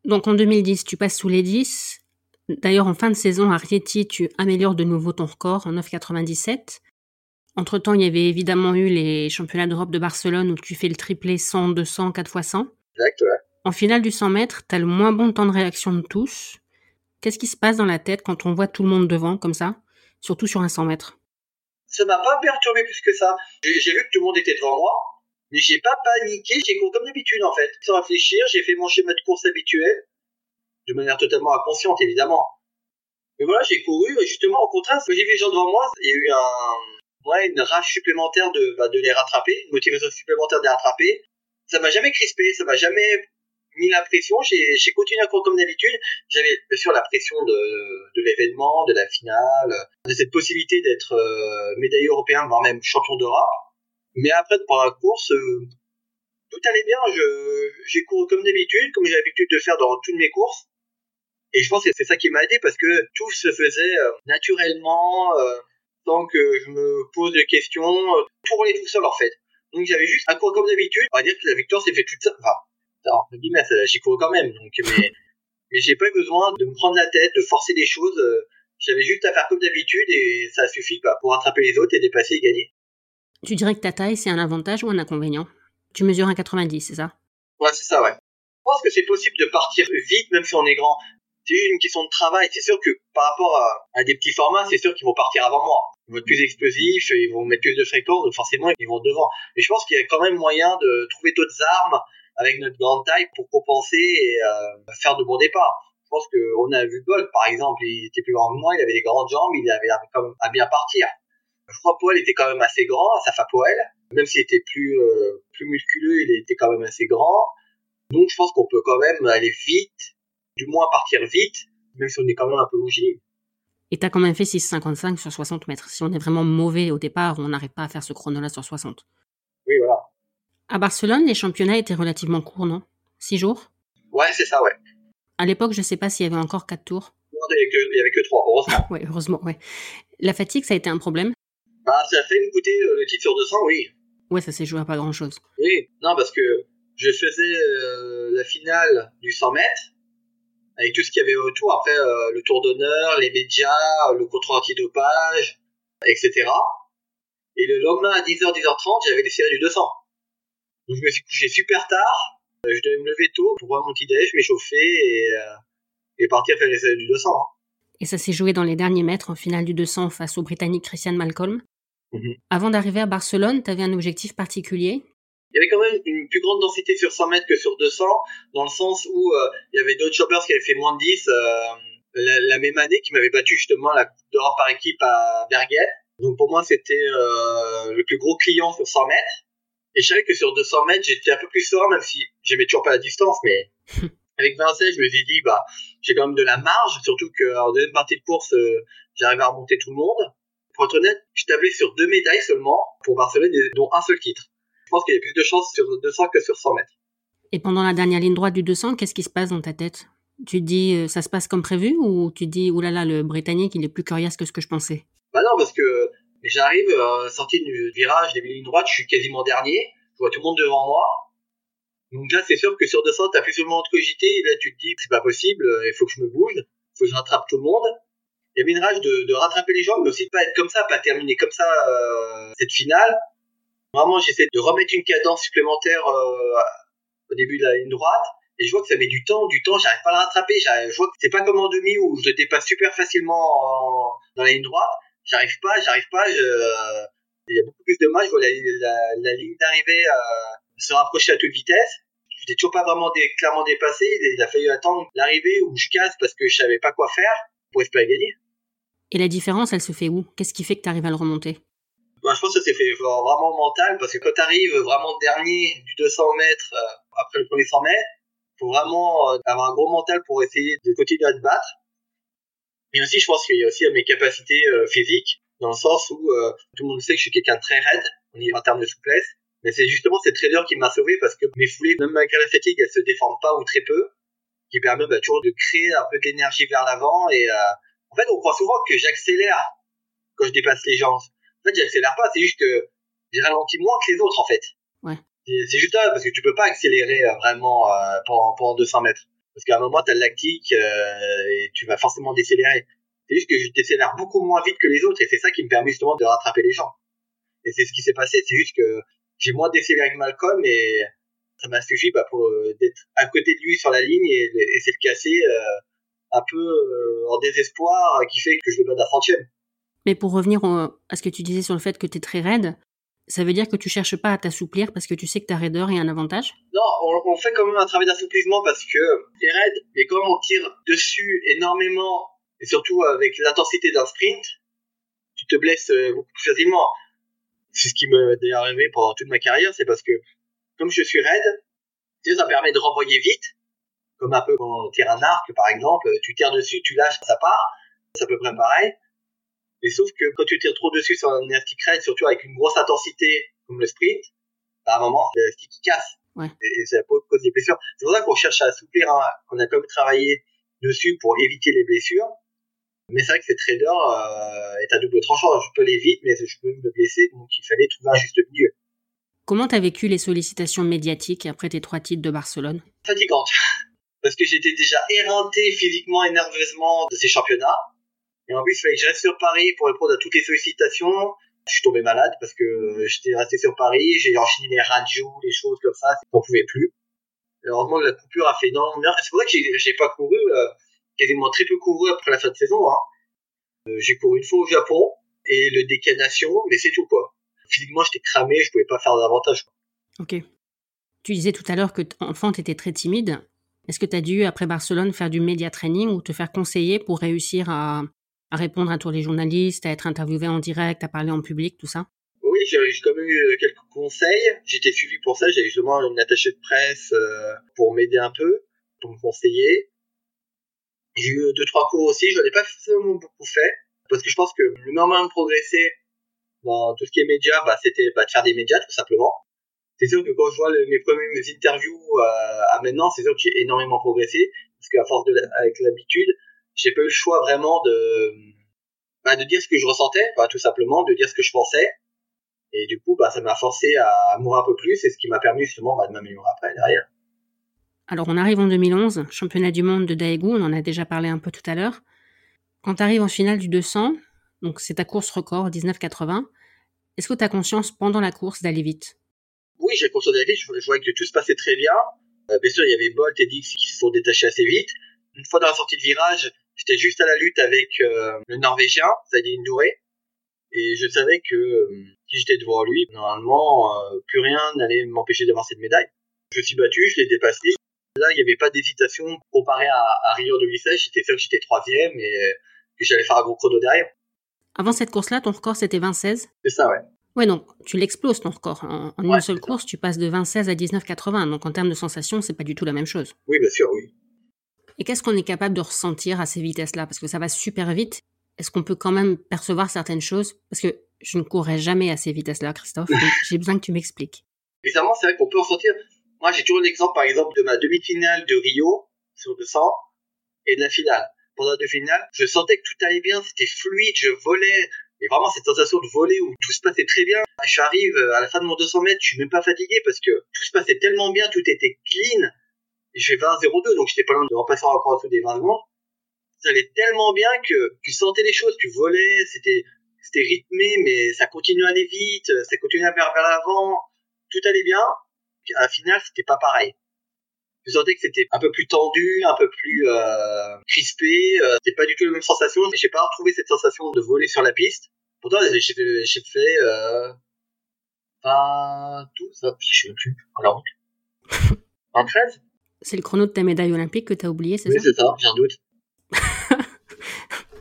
Donc en 2010, tu passes sous les 10. D'ailleurs, en fin de saison, à Rieti, tu améliores de nouveau ton record en 9,97. Entre-temps, il y avait évidemment eu les championnats d'Europe de Barcelone où tu fais le triplé 100, 200, 4 x 100. Exact, ouais. En finale du 100 mètres, tu as le moins bon temps de réaction de tous. Qu'est-ce qui se passe dans la tête quand on voit tout le monde devant, comme ça Surtout sur un 100 mètres? Ça m'a pas perturbé plus que ça. J'ai vu que tout le monde était devant moi, mais j'ai pas paniqué, j'ai couru comme d'habitude en fait. Sans réfléchir, j'ai fait mon schéma de course habituel, de manière totalement inconsciente évidemment. Mais voilà, j'ai couru, et justement, au contraire, quand j'ai vu les gens devant moi, il y a eu un, ouais, une rage supplémentaire de, bah, de les rattraper, une motivation supplémentaire de les rattraper. Ça m'a jamais crispé, ça m'a jamais mis la pression, j'ai continué à courir comme d'habitude. J'avais bien sûr la pression de, de l'événement, de la finale, de cette possibilité d'être euh, médaillé européen, voire même champion d'Europe. Mais après, pendant la course, euh, tout allait bien. J'ai couru comme d'habitude, comme j'ai l'habitude de faire dans toutes mes courses. Et je pense que c'est ça qui m'a aidé parce que tout se faisait euh, naturellement, euh, que je me pose de questions. Euh, tout roulait tout seul en fait. Donc j'avais juste à courir comme d'habitude. On va dire que la victoire s'est faite toute seule. Enfin, je mais j'y cours quand même. Donc, mais, (laughs) mais j'ai pas eu besoin de me prendre la tête, de forcer des choses. J'avais juste à faire comme d'habitude et ça suffit bah, pour rattraper les autres et dépasser et gagner. Tu dirais que ta taille, c'est un avantage ou un inconvénient? Tu mesures un 90, c'est ça? Ouais, c'est ça, ouais. Je pense que c'est possible de partir vite, même si on est grand. C'est une question de travail. C'est sûr que par rapport à, des petits formats, c'est sûr qu'ils vont partir avant moi. Ils vont être plus explosifs, ils vont mettre plus de fréquence, donc forcément, ils vont devant. Mais je pense qu'il y a quand même moyen de trouver d'autres armes avec notre grande taille pour compenser et euh, faire de bons départs. Je pense qu'on a vu Bolt, par exemple, il était plus grand que moi, il avait des grandes jambes, il avait même à bien partir. Je crois Poel était quand même assez grand, Safa Poel, même s'il était plus euh, plus musculeux, il était quand même assez grand. Donc je pense qu'on peut quand même aller vite, du moins partir vite, même si on est quand même un peu longiligne. Et t'as quand même fait 6,55 sur 60 mètres. Si on est vraiment mauvais au départ, on n'arrive pas à faire ce chrono-là sur 60. Oui, voilà. À Barcelone, les championnats étaient relativement courts, non? Six jours? Ouais, c'est ça, ouais. À l'époque, je sais pas s'il y avait encore quatre tours. Non, il n'y avait, avait, que trois, heureusement. (laughs) ouais, heureusement, ouais. La fatigue, ça a été un problème? Bah, ça a fait me coûter euh, le titre sur 200, oui. Ouais, ça s'est joué à pas grand-chose. Oui, non, parce que je faisais euh, la finale du 100 mètres, avec tout ce qu'il y avait autour, après euh, le tour d'honneur, les médias, le contrôle antidopage, etc. Et le lendemain à 10h, 10h30, j'avais les séries du 200. Donc je me suis couché super tard, je devais me lever tôt pour voir mon petit déj, m'échauffer et, euh, et partir faire les séries du 200. Hein. Et ça s'est joué dans les derniers mètres en finale du 200 face au Britannique Christian Malcolm. -hmm. Avant d'arriver à Barcelone, tu avais un objectif particulier? Il y avait quand même une plus grande densité sur 100 mètres que sur 200, dans le sens où euh, il y avait d'autres choppers qui avaient fait moins de 10 euh, la, la, même année, qui m'avaient battu justement la Coupe d'Europe par équipe à Bergen. Donc pour moi, c'était euh, le plus gros client sur 100 mètres. Et je savais que sur 200 mètres, j'étais un peu plus serein, même si j'aimais toujours pas la distance, mais (laughs) avec Vincent, je me suis dit, bah, j'ai quand même de la marge, surtout qu'en deuxième partie de course, euh, j'arrivais à remonter tout le monde. Pour être honnête, je tablais sur deux médailles seulement pour Barcelone, dont un seul titre. Je pense qu'il y a plus de chances sur 200 que sur 100 mètres. Et pendant la dernière ligne droite du 200, qu'est-ce qui se passe dans ta tête? Tu dis, euh, ça se passe comme prévu, ou tu dis, oulala, le Britannique, il est plus coriace que ce que je pensais? Bah non, parce que j'arrive, euh, sorti du virage, des lignes droites, je suis quasiment dernier, je vois tout le monde devant moi. Donc là, c'est sûr que sur 200, t'as plus seulement de cogiter, et là, tu te dis, c'est pas possible, il faut que je me bouge, il faut que je rattrape tout le monde. Il y avait une rage de, de rattraper les gens, mais aussi de pas être comme ça, pas terminer comme ça euh, cette finale. Vraiment, j'essaie de remettre une cadence supplémentaire euh, au début de la ligne droite, et je vois que ça met du temps, du temps, j'arrive pas à le rattraper. Je vois que c'est pas comme en demi où je le dépasse super facilement en, dans la ligne droite. J'arrive pas, j'arrive pas. Je, euh, il y a beaucoup plus de mal. Je vois la, la, la ligne d'arrivée euh, se rapprocher à toute vitesse. j'étais toujours pas vraiment clairement dépassé. Il a fallu attendre l'arrivée où je casse parce que je savais pas quoi faire pour espérer gagner. Et la différence, elle se fait où? Qu'est-ce qui fait que tu arrives à le remonter? Bah, Je pense que ça s'est fait vraiment mental parce que quand tu arrives vraiment dernier du 200 mètres euh, après le premier 100 mètres, faut vraiment euh, avoir un gros mental pour essayer de continuer à te battre. Mais aussi, je pense qu'il y a aussi mes capacités euh, physiques dans le sens où tout le monde sait que je suis quelqu'un de très raide en termes de souplesse. Mais c'est justement cette trader qui m'a sauvé parce que mes foulées, même malgré la fatigue, elles se déforment pas ou très peu, qui permet bah, toujours de créer un peu d'énergie vers l'avant. Et euh, en fait, on croit souvent que j'accélère quand je dépasse les gens. En fait, j'accélère pas, c'est juste que j'ai ralenti moins que les autres, en fait. Ouais. C'est juste ça, parce que tu peux pas accélérer euh, vraiment euh, pendant, pendant 200 mètres. Parce qu'à un moment, tu as le lactique euh, et tu vas forcément décélérer. C'est juste que je décélère beaucoup moins vite que les autres et c'est ça qui me permet justement de rattraper les gens. Et c'est ce qui s'est passé. C'est juste que j'ai moins décéléré que Malcolm et ça m'a suffi bah, pour euh, d'être à côté de lui sur la ligne et, essayer de casser euh, un peu euh, en désespoir qui fait que je le bats d'un centième. Mais pour revenir à ce que tu disais sur le fait que tu es très raide, ça veut dire que tu cherches pas à t'assouplir parce que tu sais que ta raideur est un avantage? Non, on, fait quand même un travail d'assouplissement parce que t'es raide, mais quand on tire dessus énormément, et surtout avec l'intensité d'un sprint, tu te blesses beaucoup plus facilement c'est ce qui m'est arrivé pendant toute ma carrière, c'est parce que comme je suis raide, ça permet de renvoyer vite, comme un peu quand on tire un arc par exemple, tu tires dessus, tu lâches, ça part, c'est à peu près pareil. Mais sauf que quand tu tires trop dessus sur un élastique raide, surtout avec une grosse intensité comme le sprint, bah, à un moment, l'élastique qui casse. Ouais. Et, ça cause des blessures. C'est pour ça qu'on cherche à assouplir, hein. on a quand même travaillé dessus pour éviter les blessures. Mais c'est vrai que ces traders euh, est à double tranchant. Je peux aller vite, mais je peux me blesser, donc il fallait trouver un juste milieu. Comment t'as vécu les sollicitations médiatiques après tes trois titres de Barcelone? Fatigante. Parce que j'étais déjà éreinté physiquement et nerveusement de ces championnats. Et en plus, il fallait que je reste sur Paris pour répondre à toutes les sollicitations. Je suis tombé malade parce que j'étais resté sur Paris, j'ai enchaîné les radios, les choses comme ça, j'en pouvais plus. heureusement, la coupure a fait énormément bien. C'est pour ça que j'ai pas couru. Euh, quasiment très peu couru après la fin de saison. Hein. Euh, j'ai couru une fois au Japon et le décanation, mais c'est tout quoi. Physiquement, j'étais cramé, je pouvais pas faire davantage. Ok. Tu disais tout à l'heure que enfant, tu étais très timide. Est-ce que tu as dû, après Barcelone, faire du média training ou te faire conseiller pour réussir à, répondre à tous les journalistes, à être interviewé en direct, à parler en public, tout ça? Oui, j'ai quand même eu quelques conseils. J'étais suivi pour ça. J'ai justement une attachée de presse euh, pour m'aider un peu, pour me conseiller. J'ai eu deux trois cours aussi, j'en ai pas forcément beaucoup fait parce que je pense que le meilleur moyen de progresser dans tout ce qui est médias, bah, c'était bah, de faire des médias tout simplement. C'est sûr que quand je vois mes premières interviews euh, à maintenant, c'est sûr que j'ai énormément progressé parce qu'à force de avec l'habitude, j'ai pas eu le choix vraiment de bah, de dire ce que je ressentais, bah, tout simplement de dire ce que je pensais. Et du coup, bah, ça m'a forcé à mourir un peu plus, et ce qui m'a permis justement bah, de m'améliorer après derrière. Alors on arrive en 2011, championnat du monde de Daegu, on en a déjà parlé un peu tout à l'heure. Quand tu arrives en finale du 200, donc c'est ta course record 19,80, est-ce que tu conscience pendant la course d'aller vite? Oui, j'ai d'aller vite, je voyais que tout se passait très bien. Euh, bien sûr, il y avait Bolt et Dix qui se sont détachés assez vite. Une fois dans la sortie de virage, j'étais juste à la lutte avec euh, le Norvégien, une Ndouré. Et je savais que euh, si j'étais devant lui, normalement, plus rien n'allait m'empêcher d'avoir cette médaille. Je me suis battu, je l'ai dépassé. Là, il n'y avait pas d'hésitation comparé à, à Rio 2016. J'étais sûr que j'étais troisième et que j'allais faire un gros chrono derrière. Avant cette course-là, ton record c'était 20-16 C'est ça, ouais. Ouais, donc tu l'exploses ton record. En, une seule course, tu passes de 20-16 à 19-80. Donc en termes de sensation, c'est pas du tout la même chose. Oui, bien sûr, oui. Et qu'est-ce qu'on est capable de ressentir à ces vitesses-là? Parce que ça va super vite. Est-ce qu'on peut quand même percevoir certaines choses? Parce que je ne courrais jamais à ces vitesses-là, Christophe. (laughs) j'ai besoin que tu m'expliques. Évidemment, c'est vrai qu'on peut ressentir moi, j'ai toujours l'exemple, par exemple, de ma demi-finale de Rio sur le 100 et de la finale. Pendant la demi-finale, je sentais que tout allait bien, c'était fluide, je volais. Et vraiment, cette sensation de voler où tout se passait très bien. Je arrive à la fin de mon 200 mètres, je suis même pas fatigué parce que tout se passait tellement bien, tout était clean. Fais 20-02, donc j'étais pas loin de repasser encore en dessous des 20 secondes. Ça allait tellement bien que tu sentais les choses, tu volais, c'était, c'était rythmé, mais ça continuait à aller vite, ça continuait à vers, vers l'avant, tout allait bien à la finale, c'était pas pareil. Je sentais que c'était un peu plus tendu, un peu plus euh, crispé. Euh, c'était pas du tout la même sensation. J'ai pas retrouvé cette sensation de voler sur la piste. Pourtant, j'ai fait, euh, tout ça, je sais plus, route. En 13 (laughs) C'est le chrono de ta médaille olympique que tu as oublié, c'est Oui, ça? c'est ça, j'ai un doute. (laughs)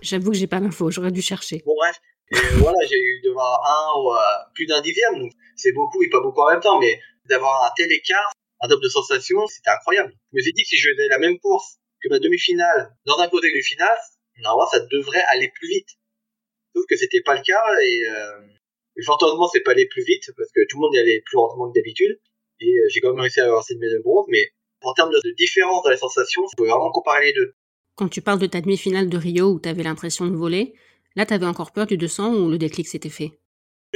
J'avoue que j'ai pas l'info, j'aurais dû chercher. Bon, bref. Et voilà, j'ai eu devant un ou euh, plus d'un dixième, donc c'est beaucoup et pas beaucoup en même temps, mais d'avoir un tel écart, un top de sensations, c'était incroyable. Je me suis dit que si je faisais la même course que ma demi-finale dans un côté du finale, normalement ça devrait aller plus vite. Sauf que c'était pas le cas et, euh, et fort heureusement c'est pas allé plus vite parce que tout le monde y allait plus lentement que d'habitude et euh, j'ai quand même réussi à avoir cette médaille de bronze, mais en termes de, différence dans les sensations, je pouvais vraiment comparer les deux. Quand tu parles de ta demi-finale de Rio où tu avais l'impression de voler, là tu avais encore peur du 200 ou le déclic s'était fait?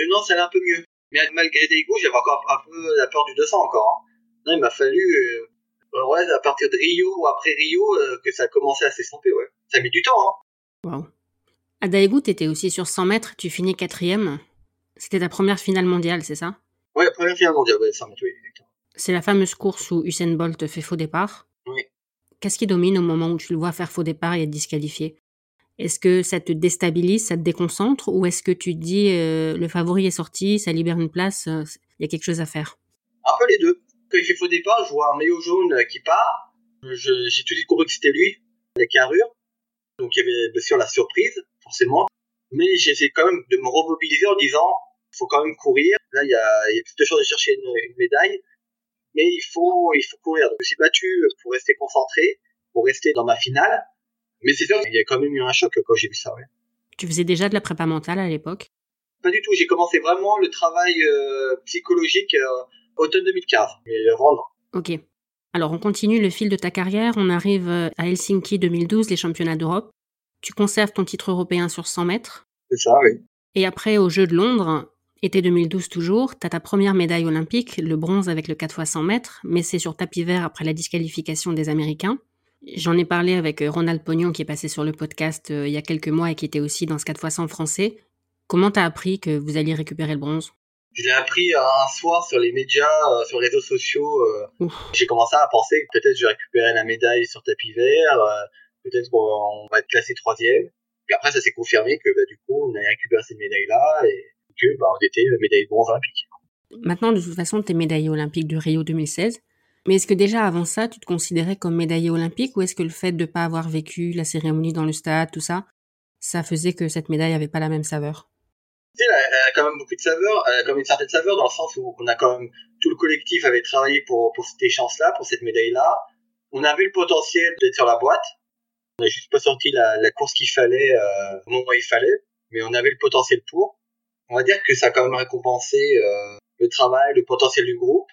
Non, ça allait un peu mieux. Mais malgré des goûts, j'avais encore un peu la peur du 200 encore. hein. Non, il m'a fallu, euh, ouais, à partir de Rio ou après Rio, euh, que ça a commencé à s'estomper, ouais. Ça a mis du temps, hein. Waouh. À Daegu, t'étais aussi sur 100 mètres, tu finis quatrième. C'était ta première finale mondiale, c'est ça? Ouais, première finale mondiale, ouais, 100 mètres, oui, exactement. C'est la fameuse course où Usain Bolt fait faux départ. Oui. Qu'est-ce qui domine au moment où tu le vois faire faux départ et être disqualifié? Est-ce que ça te déstabilise, ça te déconcentre ou est-ce que tu te dis euh, le favori est sorti, ça libère une place, il y a quelque chose à faire? Un peu les deux. Quand il fait faux départ, je vois un maillot jaune euh, qui part. J'ai tout de suite compris que c'était lui, la carrure. Donc il y avait bien sûr la surprise, forcément. Mais j'essaie quand même de me remobiliser en disant, il faut quand même courir. Là, il y a, il y a plus de chances de chercher une, une médaille. Mais il faut, il faut courir. Donc, je me suis battu pour rester concentré, pour rester dans ma finale. Mais c'est sûr qu'il y a quand même eu un choc quand j'ai vu ça, ouais. Tu faisais déjà de la prépa mentale à l'époque? Pas du tout. J'ai commencé vraiment le travail euh, psychologique euh, automne 2015. Mais avant, non. Ok. Alors on continue le fil de ta carrière, on arrive euh, à Helsinki 2012, les championnats d'Europe. Tu conserves ton titre européen sur 100 mètres. C'est ça, oui. Et après, aux Jeux de Londres, été 2012 toujours, tu as ta première médaille olympique, le bronze avec le 4 x 100 mètres, mais c'est sur tapis vert après la disqualification des Américains. J'en ai parlé avec euh, Ronald Pognon qui est passé sur le podcast euh, il y a quelques mois et qui était aussi dans ce 4 x 100 français. Comment t'as appris que vous alliez récupérer le bronze? Je l'ai appris euh, un soir sur les médias, euh, sur les réseaux sociaux. euh. J'ai commencé à penser que peut-être je récupérer la médaille sur tapis vert, euh, peut-être qu'on va être classé troisième. Puis après, ça s'est confirmé que bah, du coup, on a récupéré cette médaille-là et que bah, on était médaille de bronze olympique. Maintenant, de toute façon, tu es médaillé olympique de Rio 2016. Mais est-ce que déjà avant ça, tu te considérais comme médaillé olympique ou est-ce que le fait de ne pas avoir vécu la cérémonie dans le stade, tout ça, ça faisait que cette médaille avait pas la même saveur? Elle, a quand même beaucoup de saveur, elle a quand même une certaine saveur dans le sens où on a quand même tout le collectif avait travaillé pour pour cette chance-là, pour cette médaille-là. On avait le potentiel d'être sur la boîte. On n'a juste pas sorti la, la course qu'il fallait euh, au moment où il fallait, mais on avait le potentiel pour. On va dire que ça a quand même récompensé euh, le travail, le potentiel du groupe,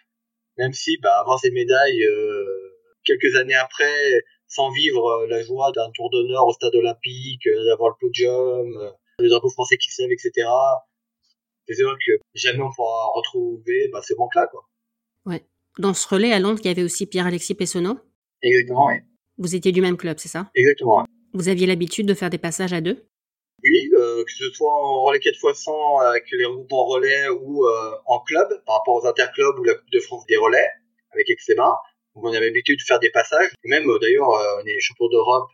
même si bah, avoir ces médailles euh, quelques années après, sans vivre euh, la joie d'un tour d'honneur au stade olympique, euh, d'avoir le podium, euh, le drapeau français qui se lève, etc. C'est sûr que jamais on pourra retrouver bah, ce manque-là, quoi. Dans ce relais à Londres, il y avait aussi Pierre-Alexis Pessonneau. Exactement, oui. Vous étiez du même club, c'est ça? Exactement. ouais. Vous aviez l'habitude de faire des passages à deux? Oui, euh, que ce soit en relais 4 x 100 avec les regroupements relais ou euh, en club, par rapport aux interclubs ou la Coupe de France des relais, avec Exema. Donc on avait l'habitude de faire des passages. Et même euh, d'ailleurs, on est champion d'Europe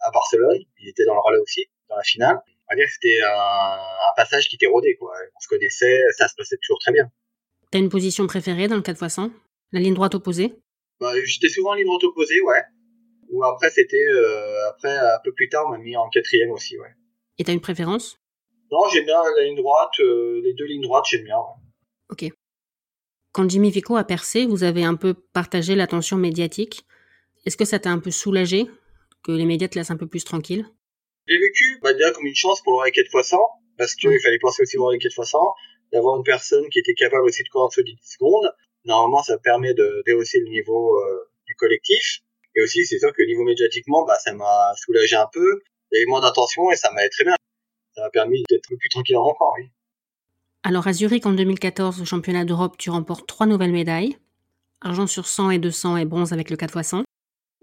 à Barcelone. Il était dans le relais aussi, dans la finale. On va dire que c'était un, un passage qui était rodé, quoi. On se connaissait, ça se passait toujours très bien. T'as une position préférée dans le 4 x 100 La ligne droite opposée? Bah, j'étais souvent en ligne droite opposée, ouais. Ou après, c'était, euh, après, un peu plus tard, on m'a mis en quatrième aussi, ouais. Et t'as une préférence? Non, j'aime bien la ligne droite, euh, les deux lignes droites, j'aime bien, ouais. Ok. Quand Jimmy Vico a percé, vous avez un peu partagé l'attention médiatique. Est-ce que ça t'a un peu soulagé que les médias te laissent un peu plus tranquille? J'ai vécu, bah, déjà comme une chance pour le relais 4 x 100, parce qu'il fallait penser aussi au relais 4 x 100, d'avoir une personne qui était capable aussi de courir en dessous des 10 secondes. Normalement, ça permet de rehausser le niveau euh, du collectif. Et aussi, c'est sûr que niveau médiatiquement, bah, ça m'a soulagé un peu. Il y avait moins d'attention et ça m'allait très bien. Ça m'a permis d'être plus tranquille encore, oui. Alors à Zurich en 2014, au championnat d'Europe, tu remportes trois nouvelles médailles. Argent sur 100 et 200 et bronze avec le 4 x 100.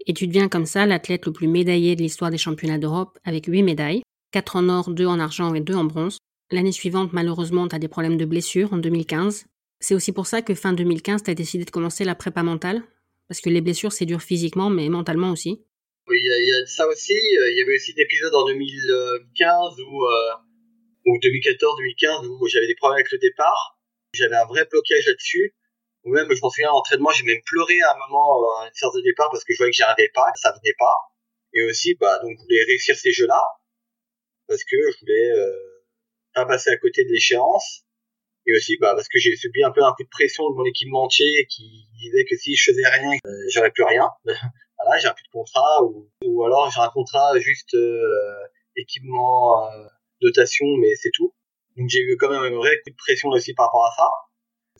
Et tu deviens comme ça l'athlète le plus médaillé de l'histoire des championnats d'Europe avec 8 médailles. 4 en or, 2 en argent et 2 en bronze. L'année suivante, malheureusement, tu as des problèmes de blessure en 2015. C'est aussi pour ça que fin 2015, tu as décidé de commencer la prépa mentale. Parce que les blessures, c'est dur physiquement, mais mentalement aussi. Oui, il y, a, ça aussi. Euh, Il y avait aussi d'épisodes en 2015 ou euh, ou 2014-2015 où j'avais des problèmes avec le départ. J'avais un vrai blocage là-dessus. Ou même, je m'en souviens, l'entraînement, j'ai même pleuré à un moment, à une séance de départ, parce que je voyais que j'y arrivais pas, ça venait pas. Et aussi, bah, donc, je voulais réussir ces jeux-là, parce que je voulais euh, pas passer à côté de l'échéance. Et aussi, bah, parce que j'ai subi un peu un coup de pression de mon équipementier qui disait que si je faisais rien, euh, j'aurais plus rien. (laughs) voilà, j'ai un peu de contrat, ou, ou alors j'ai un contrat juste euh, équipement, euh, dotation, mais c'est tout. Donc j'ai eu quand même un vrai coup de pression aussi par rapport à ça.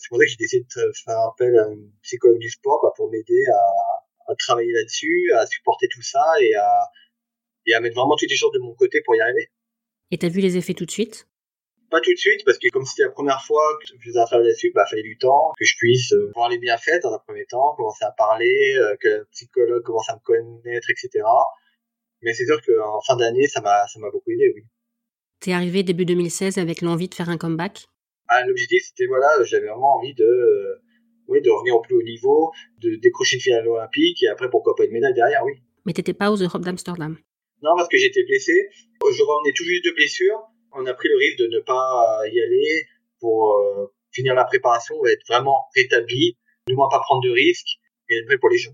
C'est pour ça que j'ai décidé de faire appel à un psychologue du sport bah, pour m'aider à, à, travailler là-dessus, à supporter tout ça et à, et à mettre vraiment toutes les choses de mon côté pour y arriver. Et t'as vu les effets tout de suite? Pas tout de suite, parce que comme c'était la première fois que je faisais un travail là-dessus, bah, fallait du temps, que je puisse euh, voir les bienfaits dans un premier temps, commencer à parler, euh, que le psychologue commence à me connaître, etc. Mais c'est sûr qu'en fin d'année, ça m'a beaucoup aidé, oui. T'es arrivé début 2016 avec l'envie de faire un comeback? Ah, L'objectif, c'était, voilà, j'avais vraiment envie de, euh, oui, de revenir au plus haut niveau, de décrocher une finale olympique, et après, pourquoi pas une médaille derrière, oui. Mais t'étais pas aux Europes d'Amsterdam Non, parce que j'étais blessé. Je revenais tout juste de blessure. On a pris le risque de ne pas y aller pour euh, finir la préparation, être vraiment rétabli, du moins pas prendre de risques, et être prêt pour les Jeux.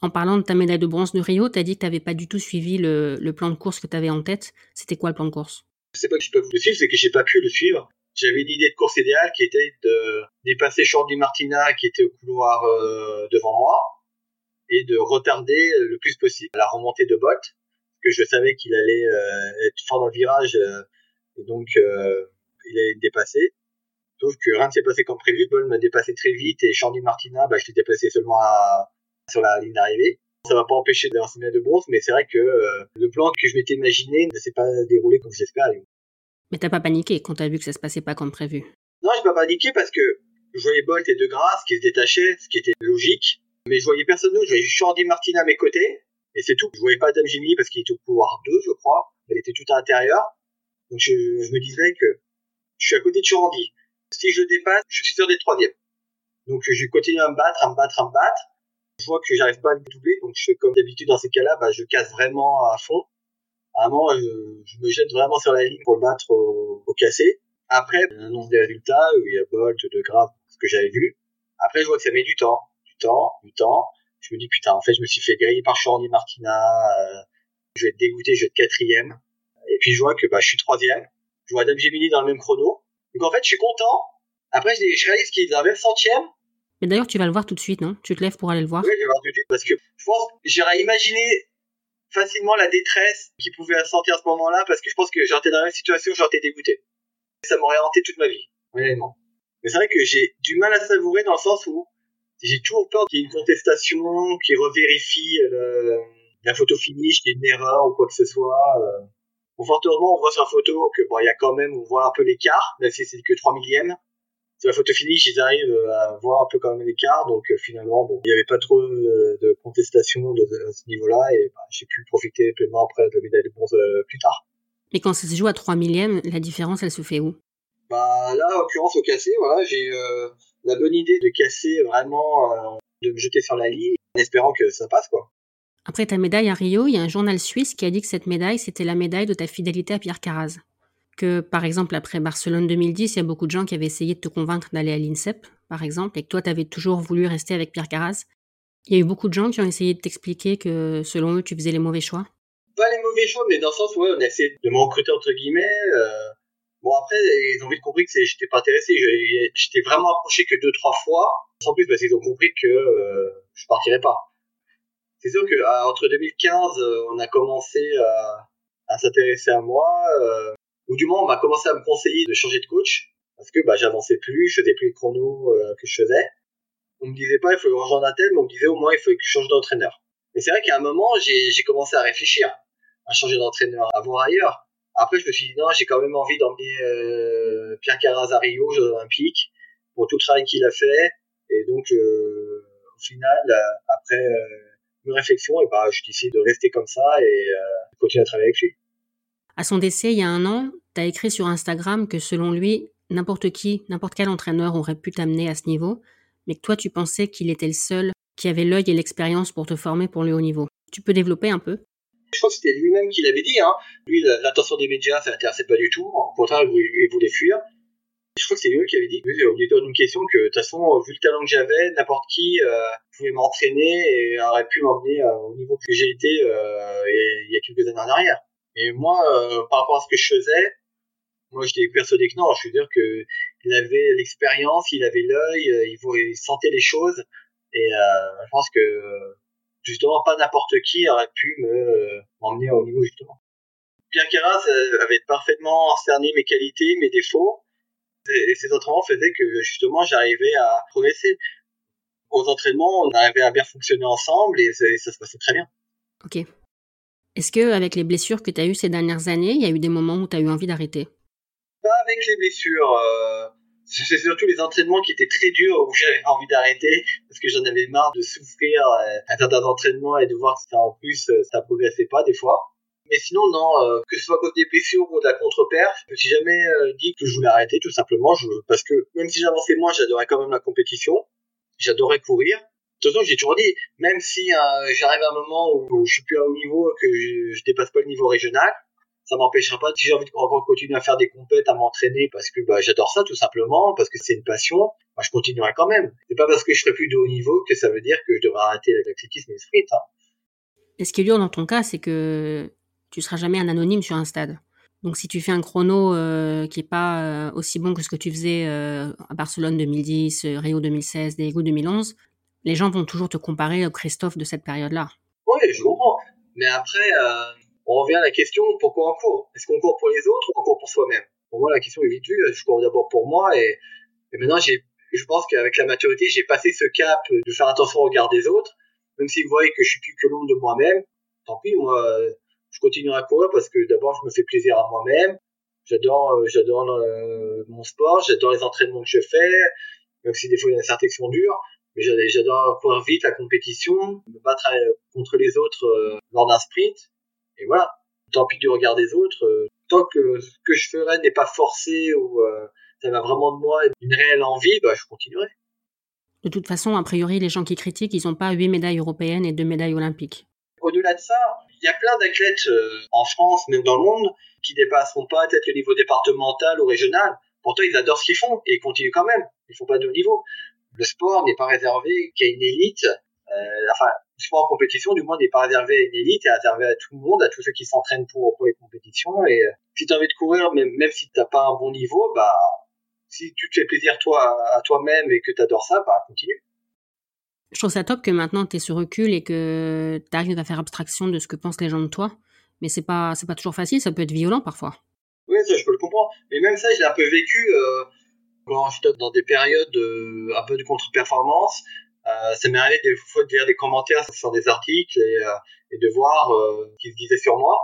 En parlant de ta médaille de bronze de Rio, t'as dit que t'avais pas du tout suivi le, le plan de course que t'avais en tête. C'était quoi le plan de course? C'est pas que je peux le suivre, c'est que j'ai pas pu le suivre. J'avais une idée de course idéale qui était de dépasser Shorty Martina qui était au couloir euh, devant moi et de retarder le plus possible la remontée de Bolt que je savais qu'il allait euh, être fort dans le virage euh, et donc euh, il allait me dépasser. Sauf que rien ne s'est passé comme prévu. Bolt m'a dépassé très vite et Shorty Martina, bah, je l'ai dépassé seulement à, sur la ligne d'arrivée ça va pas empêcher d'avoir ces de bronze, mais c'est vrai que euh, le plan que je m'étais imaginé ne s'est pas déroulé comme j'espérais. Mais t'as pas paniqué quand t'as vu que ça se passait pas comme prévu Non, j'ai pas paniqué parce que je voyais Bolt et De Grasse qui se détachaient, ce qui était logique, mais je voyais personne d'autre. Je voyais Jordi Martin à mes côtés, et c'est tout. Je voyais pas Adam Jimmy parce qu'il était au pouvoir 2, je crois. Elle était tout à l'intérieur. Donc je, je, me disais que je suis à côté de Jordi. Si je dépasse, je suis sûr des troisième. Donc je continue à me battre, à me battre, à me battre je vois que j'arrive pas à le doubler, donc je fais comme d'habitude dans ces cas-là, bah, je casse vraiment à fond. À un moment, je, je, me jette vraiment sur la ligne pour le battre au, au cassé. Après, on annonce des résultats où il y a Bolt, de grave, ce que j'avais vu. Après, je vois que ça met du temps, du temps, du temps. Je me dis putain, en fait, je me suis fait griller par Shorty Martina. Euh, je vais être dégoûté, je vais être quatrième. Et puis je vois que bah, je suis troisième. Je vois Adam Gemini dans le même chrono. Donc en fait, je suis content. Après, je, je réalise qu'il est dans le même centième. Mais d'ailleurs, tu vas le voir tout de suite, non? Tu te lèves pour aller le voir? Oui, je vais le voir tout de suite parce que je pense j'aurais imaginé facilement la détresse qu'il pouvait sentir à ce moment-là parce que je pense que j'aurais été dans la même situation, j'aurais été dégoûté. Ça m'aurait hanté toute ma vie, honnêtement. Mais c'est vrai que j'ai du mal à savourer dans le sens où j'ai toujours peur qu'il y ait une contestation, qui revérifie le, la photo finish, qu'il y ait une erreur ou quoi que ce soit. Euh. Bon, heureusement, on voit sur la photo que bon, il y a quand même, on voit un peu l'écart, même si c'est que 3 millièmes la photo finish, ils arrivent euh, à voir un peu quand même l'écart. Donc euh, finalement, bon, il n'y avait pas trop euh, de contestation de, de, ce niveau-là et bah, j'ai pu profiter pleinement après de la médaille de bronze plus tard. Et quand ça se joue à 3 millièmes, la différence, elle se fait où? Bah là, en l'occurrence, au cassé, voilà, j'ai euh, la bonne idée de casser vraiment, euh, de me jeter sur la ligne, en espérant que ça passe, quoi. Après ta médaille à Rio, il y a un journal suisse qui a dit que cette médaille, c'était la médaille de ta fidélité à Pierre Carraz que, par exemple, après Barcelone 2010, il y a beaucoup de gens qui avaient essayé de te convaincre d'aller à l'INSEP, par exemple, et que toi, tu avais toujours voulu rester avec Pierre Carras. Il y a eu beaucoup de gens qui ont essayé de t'expliquer que, selon eux, tu faisais les mauvais choix. Pas les mauvais choix, mais dans le sens où on a essayé de me recruter, entre guillemets. Euh... Bon, après, ils ont vite compris que j'étais pas intéressé. J'étais vraiment approché que deux, trois fois. Sans plus, parce qu'ils ont compris que euh, je partirais pas. C'est sûr que entre 2015, euh, on a commencé à, à s'intéresser à moi. Euh, ou du moins on m'a commencé à me conseiller de changer de coach parce que bah j'avançais plus, je faisais plus le chrono euh, que je faisais. On me disait pas il faut rejoindre un tel, mais on me disait au moins il faut que je change d'entraîneur. Et c'est vrai qu'à un moment j'ai commencé à réfléchir à changer d'entraîneur, à voir ailleurs. Après je me suis dit non j'ai quand même envie d'emmener euh, Pierre Carazario aux Jeux Olympiques pour tout le travail qu'il a fait. Et donc euh, au final euh, après une réflexion et bah je décide de rester comme ça et continuer à travailler avec lui. À son décès, il y a un an, tu as écrit sur Instagram que selon lui, n'importe qui, n'importe quel entraîneur aurait pu t'amener à ce niveau, mais que toi, tu pensais qu'il était le seul qui avait l'œil et l'expérience pour te former pour le haut niveau. Tu peux développer un peu? Je crois que c'était lui-même qui l'avait dit. Hein. Lui, l'attention des médias, ça l'intéressait pas du tout. Au contraire, il voulait fuir. Je crois que c'est eux qui avaient dit, au lieu d'une question, que de toute façon, vu le talent que j'avais, n'importe qui euh, pouvait m'entraîner et aurait pu m'emmener euh, au niveau que j'ai été euh, il y a quelques années en arrière. Et moi, euh, par rapport à ce que je faisais, moi j'étais persuadé que non. Je veux dire que il avait l'expérience, il avait l'œil, euh, il, il sentait les choses. Et euh, je pense que justement pas n'importe qui aurait pu me m'emmener au niveau justement. Pierre Carras avait parfaitement cerné mes qualités, mes défauts, et ces entraînements faisaient que justement j'arrivais à progresser. Aux entraînements, on arrivait à bien fonctionner ensemble et ça, se passait très bien. Ok. Est-ce que avec les blessures que tu as eues ces dernières années, il y a eu des moments où tu as eu envie d'arrêter? Pas avec les blessures. Euh, c'est surtout les entraînements qui étaient très durs où j'avais envie d'arrêter parce que j'en avais marre de souffrir euh, à certains entraînements et de voir que ça en plus euh, ça progressait pas des fois. Mais sinon, non, que ce soit à cause des blessures ou de la contre-perf, je me suis jamais dit que je voulais arrêter, tout simplement, parce que même si j'avançais moins, j'adorais quand même la compétition, j'adorais courir. De toute façon, j'ai toujours dit, même si euh, j'arrive à un moment où, je suis plus à haut niveau, que je, je dépasse pas le niveau régional, ça m'empêchera pas, si j'ai envie de continuer à faire des compètes, à m'entraîner, parce que bah, j'adore ça tout simplement, parce que c'est une passion, bah, je continuerai quand même. C'est pas parce que je serai plus de haut niveau que ça veut dire que je devrais arrêter l'athlétisme et le sprint. Hein. Et ce qui est dur dans ton cas, c'est que tu seras jamais un anonyme sur un stade. Donc si tu fais un chrono euh, qui est pas euh, aussi bon que ce que tu faisais à Barcelone 2010, euh, Rio 2016, Daegu 2011, les gens vont toujours te comparer au Christophe de cette période-là. Oui, je comprends. Mais après, euh, on revient à la question pourquoi on court? Est-ce qu'on court pour les autres ou on court pour soi-même? Pour moi, la question est vite vue. Je cours d'abord pour moi et, maintenant, je pense qu'avec la maturité, j'ai passé ce cap de faire attention au regard des autres. Même si vous voyez que je suis plus que l'ombre de moi-même, tant pis, moi je continuerai à courir parce que d'abord je me fais plaisir à moi-même. J'adore, euh, j'adore euh, mon sport, j'adore les entraînements que je fais, même si des fois il y a certains qui sont durs. Mais j'adore courir vite, la compétition, me battre euh, contre les autres lors d'un sprint. Et voilà. Tant pis du regard des autres, tant que ce que je ferai n'est pas forcé ou ça va vraiment de moi une réelle envie, bah je continuerai. De toute façon, a priori, les gens qui critiquent, ils n'ont pas huit médailles européennes et deux médailles olympiques. Au-delà de ça, il y a plein d'athlètes euh, en France, même dans le monde, qui dépasseront pas peut-être le niveau départemental ou régional. Pourtant, ils adorent ce qu'ils font et ils continuent quand même. Ils font pas de haut niveau. Le sport n'est pas réservé qu'à une élite. Euh, enfin, le sport en compétition, du moins, n'est pas réservé à une élite, et réservé à tout le monde, à tous ceux qui s'entraînent pour, pour les compétitions. Et euh, si tu as envie de courir, même, même si t'as pas un bon niveau, bah, si tu te fais plaisir toi à toi-même et que tu adores ça, bah, continue je trouve ça top que maintenant tu es sur recul et que tu arrives à faire abstraction de ce que pensent les gens de toi. Mais c'est pas c'est pas toujours facile, ça peut être violent parfois. Oui, ça je peux le comprendre. Mais même ça, je l'ai un peu vécu euh, j'étais dans des périodes euh, un peu de contre-performance. Euh, ça m'est arrivé des fois de lire des commentaires sur des articles et, euh, de voir euh, ce qu'ils disaient sur moi.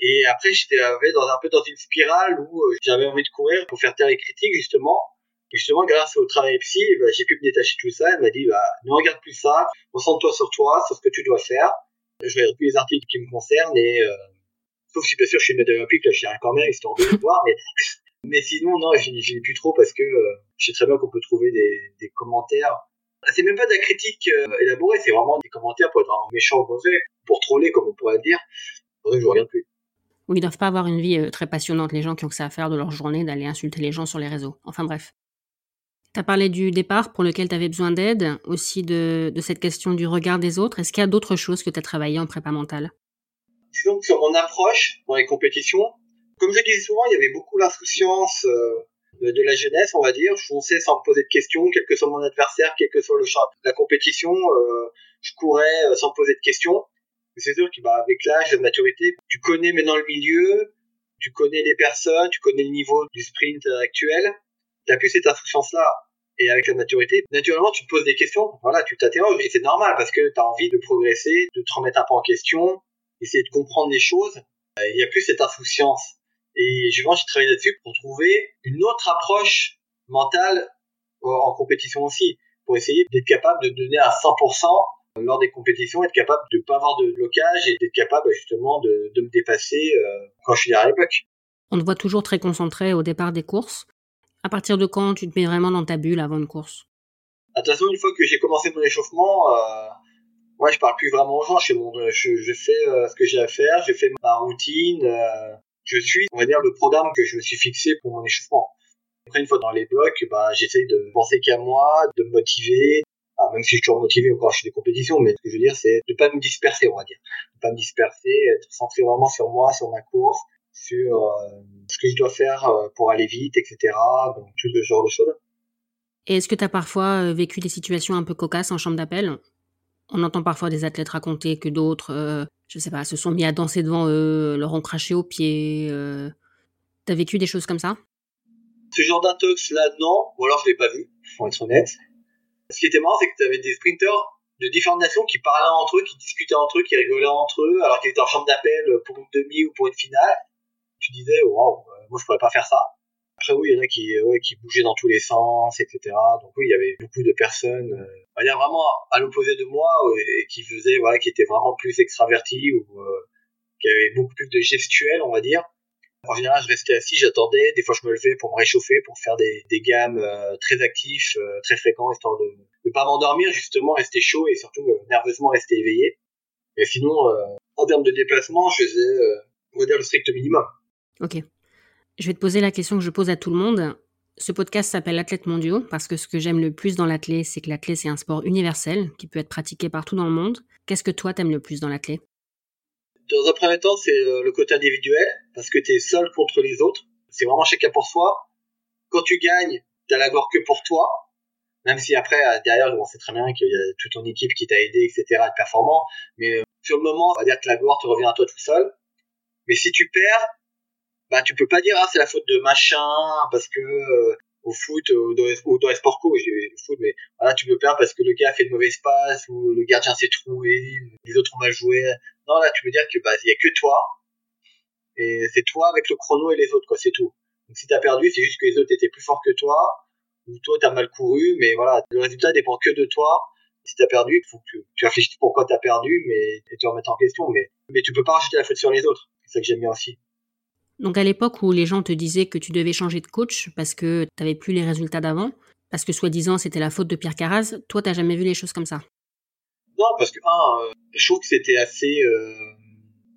Et après, j'étais dans un peu dans une spirale où j'avais envie de courir pour faire taire les critiques justement. Et justement, grâce au travail psy, bah, j'ai pu me détacher de tout ça. Elle m'a dit, bah, ne regarde plus ça, concentre-toi sur toi, sur ce que tu dois faire. Je regarde tous les articles qui me concernent et, sauf si bien sûr je suis une médaille olympique, là je rien quand même, histoire de le voir, mais sinon, non, je n'y plus trop parce que euh, je sais très bien qu'on peut trouver des, des commentaires. C'est même pas de la critique euh, élaborée, c'est vraiment des commentaires pour être vraiment méchant ou mauvais, pour troller, comme on pourrait dire. Ça que je regarde plus. Oui, ils doivent pas avoir une vie euh, très passionnante, les gens qui ont que ça à faire de leur journée, d'aller insulter les gens sur les réseaux. Enfin bref. Tu as parlé du départ pour lequel tu avais besoin d'aide, aussi de, de, cette question du regard des autres. Est-ce qu'il y a d'autres choses que tu as travaillé en prépa mentale? Disons que sur mon approche dans les compétitions, comme je disais souvent, il y avait beaucoup l'insouciance euh, de la jeunesse, on va dire. Je fonçais sans me poser de questions, quel que soit mon adversaire, quel que soit le champ la compétition. Euh, je courais euh, sans me poser de questions. C'est sûr qu'avec bah, l'âge, la maturité, tu connais maintenant le milieu, tu connais les personnes, tu connais le niveau du sprint actuel t'as plus cette insouciance-là. Et avec la maturité, naturellement, tu te poses des questions. Voilà, tu t'interroges. Et c'est normal parce que tu as envie de progresser, de te remettre un peu en question, essayer de comprendre les choses. Il n'y a plus cette insouciance. Et je j'ai travaillé là-dessus pour trouver une autre approche mentale en compétition aussi. Pour essayer d'être capable de donner à 100% lors des compétitions, être capable de ne pas avoir de blocage et d'être capable justement de, de me dépasser euh, quand je suis à l'époque. On te voit toujours très concentré au départ des courses. À partir de quand tu te mets vraiment dans ta bulle avant une course? De toute façon, une fois que j'ai commencé mon échauffement, euh, moi je parle plus vraiment aux gens. Je, mon, je, je fais euh, ce que j'ai à faire, j'ai fait ma routine. Je suis, on va dire, le programme que je me suis fixé pour mon échauffement. Après, une fois dans les blocs, bah, j'essaye de penser qu'à moi, de me motiver, même si je suis toujours motivé encore, je suis des compétitions, mais ce que je veux dire, c'est de pas me disperser, on va dire. De pas me disperser, être centré vraiment sur moi, sur ma course, sur euh, ce que je dois faire euh, pour aller vite, etc. Donc, tout ce genre de choses. Et est-ce que tu as parfois euh, vécu des situations un peu cocasses en chambre d'appel? On entend parfois des athlètes raconter que d'autres, je sais pas, se sont mis à danser devant eux, leur ont craché aux pieds. Euh... T'as vécu des choses comme ça? Ce genre d'intox là, non. Ou alors je l'ai pas vu, faut être honnête. Ce qui était marrant, c'est que tu avais des sprinters de différentes nations qui parlaient entre eux, qui discutaient entre eux, qui rigolaient entre eux, alors qu'ils étaient en chambre d'appel pour une demi ou pour une finale. Tu disais, waouh, euh, moi je pourrais pas faire ça. Après oui, il y en a qui, ouais, qui bougeaient dans tous les sens, etc. Donc oui, il y avait beaucoup de personnes, euh, on va dire vraiment à l'opposé de moi, et qui faisaient, voilà, qui étaient vraiment plus extravertis ou euh, qui avaient beaucoup plus de gestuels, on va dire. En général, je restais assis, j'attendais. Des fois, je me levais pour me réchauffer, pour faire des, gammes euh, très actifs, euh, très fréquents, histoire de ne pas m'endormir, justement, rester chaud et surtout euh, nerveusement rester éveillé. Mais sinon, en termes de déplacement, je faisais, on va dire, le strict minimum. Ok. Je vais te poser la question que je pose à tout le monde. Ce podcast s'appelle Athlète mondiaux parce que ce que j'aime le plus dans l'athlète, c'est que l'athlète, c'est un sport universel qui peut être pratiqué partout dans le monde. Qu'est-ce que toi, t'aimes le plus dans l'athlète dans un premier temps, c'est euh, le côté individuel, parce que tu es seul contre les autres. C'est vraiment chacun pour soi. Quand tu gagnes, t'as la gloire que pour toi, même si après, euh, derrière, on sait très bien qu'il y a toute ton équipe qui t'a aidé, etc., performant. Mais euh, sur le moment, on va dire que la gloire te revient à toi tout seul. Mais si tu perds, bah tu peux pas dire ah c'est la faute de machin parce que au foot ou dans, ou dans les sports co, foot, mais voilà, tu peux perdre parce que le gars a fait de mauvais passe ou le gardien s'est troué, les autres ont mal joué. Non, là, tu peux dire que bah il y a que toi et c'est toi avec le chrono et les autres quoi, c'est tout. Donc si t'as perdu, c'est juste que les autres étaient plus forts que toi ou toi t'as mal couru, mais voilà, le résultat dépend que de toi. Si t'as perdu, faut que tu réfléchisses pourquoi t'as perdu, mais et te remettre en question. Mais mais tu peux pas rajouter la faute sur les autres. C'est ça que j'aime bien aussi. Donc à l'époque où les gens te disaient que tu devais changer de coach parce que tu n'avais plus les résultats d'avant, parce que soi-disant c'était la faute de Pierre Carraz, toi t'as jamais vu les choses comme ça? Non, parce que un, euh, je trouve que c'était assez euh,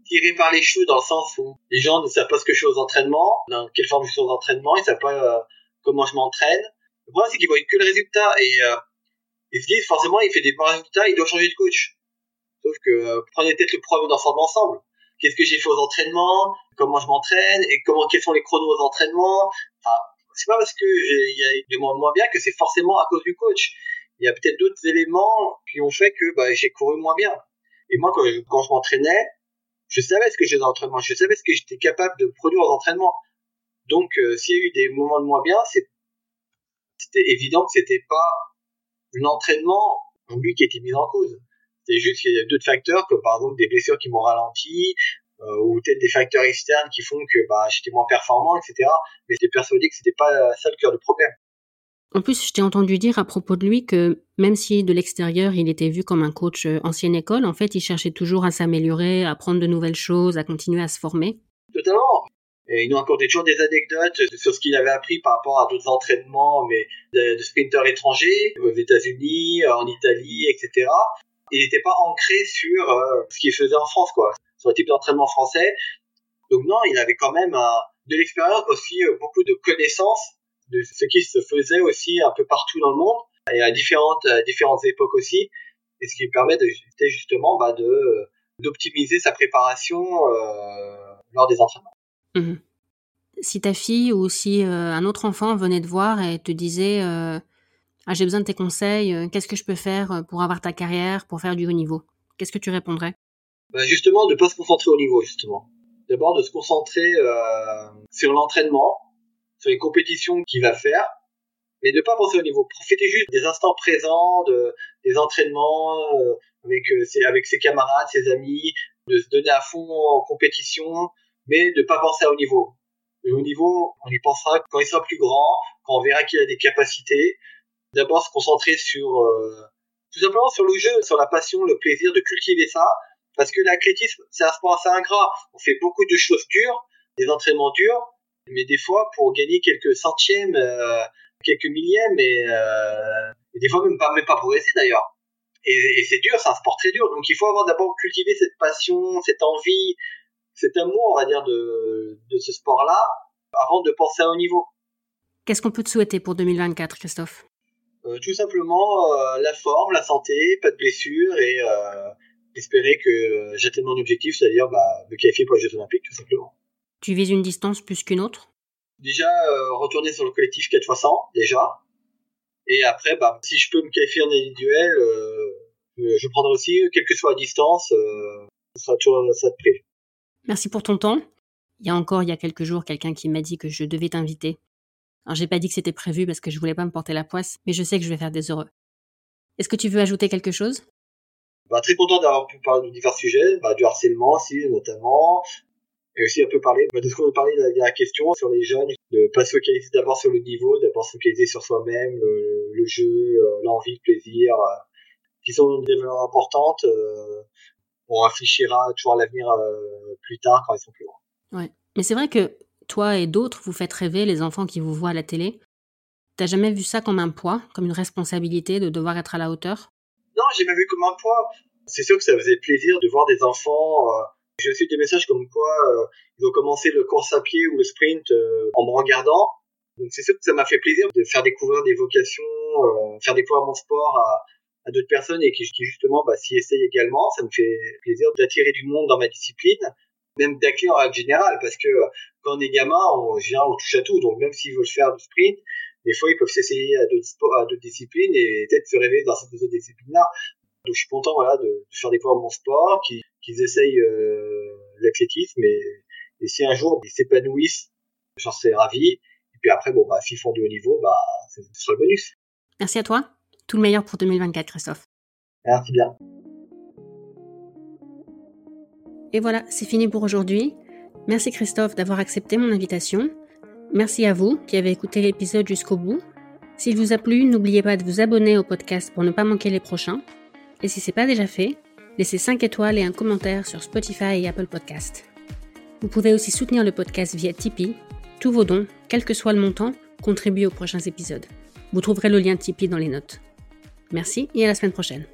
tiré par les cheveux dans le sens où les gens ne savent pas ce que je fais aux entraînements, dans quelle forme je suis aux entraînements, ils savent pas euh, comment je m'entraîne. Le problème c'est qu'ils voient que le résultat et ils se disent forcément il fait des bons résultats, il doit changer de coach. Sauf que prenez peut-être le problème d'ensemble ensemble qu'est-ce que j'ai fait aux entraînements, comment je m'entraîne et comment quels sont les chronos aux entraînements. Enfin, c'est pas parce que il y a des moins, moins bien que c'est forcément à cause du coach. Il y a peut-être d'autres éléments qui ont fait que bah, j'ai couru moins bien. Et moi, quand je, m'entraînais, je savais ce que j'ai dans l'entraînement, je savais ce que j'étais capable de produire aux entraînements. Donc, euh, s'il y a eu des moments de moins bien, c'était évident que c'était pas l'entraînement lui qui était mis en cause. C'est juste qu'il y a d'autres facteurs, comme par exemple des blessures qui m'ont ralenti, euh, ou peut-être des facteurs externes qui font que bah, j'étais moins performant, etc. Mais j'étais persuadé que c'était pas ça le cœur du problème. En plus, je t'ai entendu dire à propos de lui que même si de l'extérieur il était vu comme un coach euh, ancienne école, en fait, il cherchait toujours à s'améliorer, à apprendre de nouvelles choses, à continuer à se former. Totalement. Et il nous racontait toujours des anecdotes sur ce qu'il avait appris par rapport à d'autres entraînements, mais de, de sprinteurs étrangers, aux États-Unis, en Italie, etc il n'était pas ancré sur euh, ce qu'il faisait en France, quoi, sur le type d'entraînement français. Donc non, il avait quand même euh, de l'expérience, aussi euh, beaucoup de connaissances de ce qui se faisait aussi un peu partout dans le monde et à différentes différentes époques aussi, et ce qui permet de justement bah, de d'optimiser sa préparation lors des entraînements. Mmh si ta fille ou si un autre enfant venait te voir et te disait ah, j'ai besoin de tes conseils, euh, qu'est-ce que je peux faire euh, pour avoir ta carrière, pour faire du haut niveau? Qu'est-ce que tu répondrais? Bah Justement, de ne pas se concentrer au niveau, justement. D'abord, de se concentrer euh, sur l'entraînement, sur les compétitions qu'il va faire, mais de ne pas penser au niveau. Profitez juste des instants présents, de, des entraînements avec, ses, avec ses camarades, ses amis, de se donner à fond en compétition, mais de ne pas penser au niveau. Le haut niveau, on y pensera quand il sera plus grand, quand on verra qu'il a des capacités, d'abord se concentrer sur euh, tout simplement sur le jeu, sur la passion, le plaisir de cultiver ça, parce que l'athlétisme c'est un sport assez ingrat. On fait beaucoup de choses dures, des entraînements durs, mais des fois pour gagner quelques centièmes, euh, quelques millièmes, et, euh, et, des fois même pas même pas progresser d'ailleurs. Et, et c'est dur, c'est un sport très dur. Donc il faut avoir d'abord cultivé cette passion, cette envie, cet amour, on va dire, de, de ce sport-là, avant de penser à haut niveau. Qu'est-ce qu'on peut te souhaiter pour 2024, Christophe? Tout simplement euh, la forme, la santé, pas de blessures et euh, espérer que j'atteigne mon objectif, c'est-à-dire bah, me qualifier pour les Jeux Olympiques, tout simplement. Tu vises une distance plus qu'une autre? Déjà, retourner sur le collectif 4 x 100, déjà. Et après, bah, si je peux me qualifier en individuel, je prendrai aussi, quelle que soit la distance, ce sera toujours ça de prix. Merci pour ton temps. Il y a encore, il y a quelques jours, quelqu'un qui m'a dit que je devais t'inviter. Alors j'ai pas dit que c'était prévu parce que je voulais pas me porter la poisse, mais je sais que je vais faire des heureux. Est-ce que tu veux ajouter quelque chose? Bah, Très content d'avoir pu parler de divers sujets, bah, du harcèlement aussi notamment, et aussi un peu parler bah, de ce qu'on a parlé de la question sur les jeunes, de pas se focaliser d'abord sur le niveau, d'abord se focaliser sur soi-même, le, jeu, euh, l'envie, le plaisir, euh, qui sont des valeurs importantes. Euh, on réfléchira toujours à l'avenir plus tard quand ils sont plus grands. Ouais. Mais c'est vrai que toi et d'autres, vous faites rêver les enfants qui vous voient à la télé? T'as jamais vu ça comme un poids, comme une responsabilité de devoir être à la hauteur? Non, j'ai jamais vu comme un poids. C'est sûr que ça faisait plaisir de voir des enfants. Euh, j'ai reçu des messages comme quoi euh, ils ont commencé le course à pied ou le sprint euh, en me regardant. Donc c'est sûr que ça m'a fait plaisir de faire découvrir des vocations, faire découvrir mon sport à, d'autres personnes et qui, justement bah, s'y essayent également. Ça me fait plaisir d'attirer du monde dans ma discipline même d'accueil en règle générale, parce que quand on est gamin, on, on touche à tout. Donc même s'ils veulent faire du sprint, des fois ils peuvent s'essayer à d'autres sports, à d'autres disciplines et peut-être se rêver dans cette autres disciplines-là. Donc je suis content voilà de, de faire découvrir mon sport, qu'ils essayent euh, l'athlétisme et, et si un jour ils s'épanouissent, j'en serais ravi. Et puis après bon bah s'ils font du haut niveau, bah ce sera le bonus. Merci à toi. Tout le meilleur pour 2024, Christophe. Merci bien. Et voilà, c'est fini pour aujourd'hui. Merci Christophe d'avoir accepté mon invitation. Merci à vous qui avez écouté l'épisode jusqu'au bout. S'il vous a plu, n'oubliez pas de vous abonner au podcast pour ne pas manquer les prochains. Et si ce n'est pas déjà fait, laissez 5 étoiles et un commentaire sur Spotify et Apple Podcast. Vous pouvez aussi soutenir le podcast via Tipeee. Tous vos dons, quel que soit le montant, contribuent aux prochains épisodes. Vous trouverez le lien Tipeee dans les notes. Merci et à la semaine prochaine.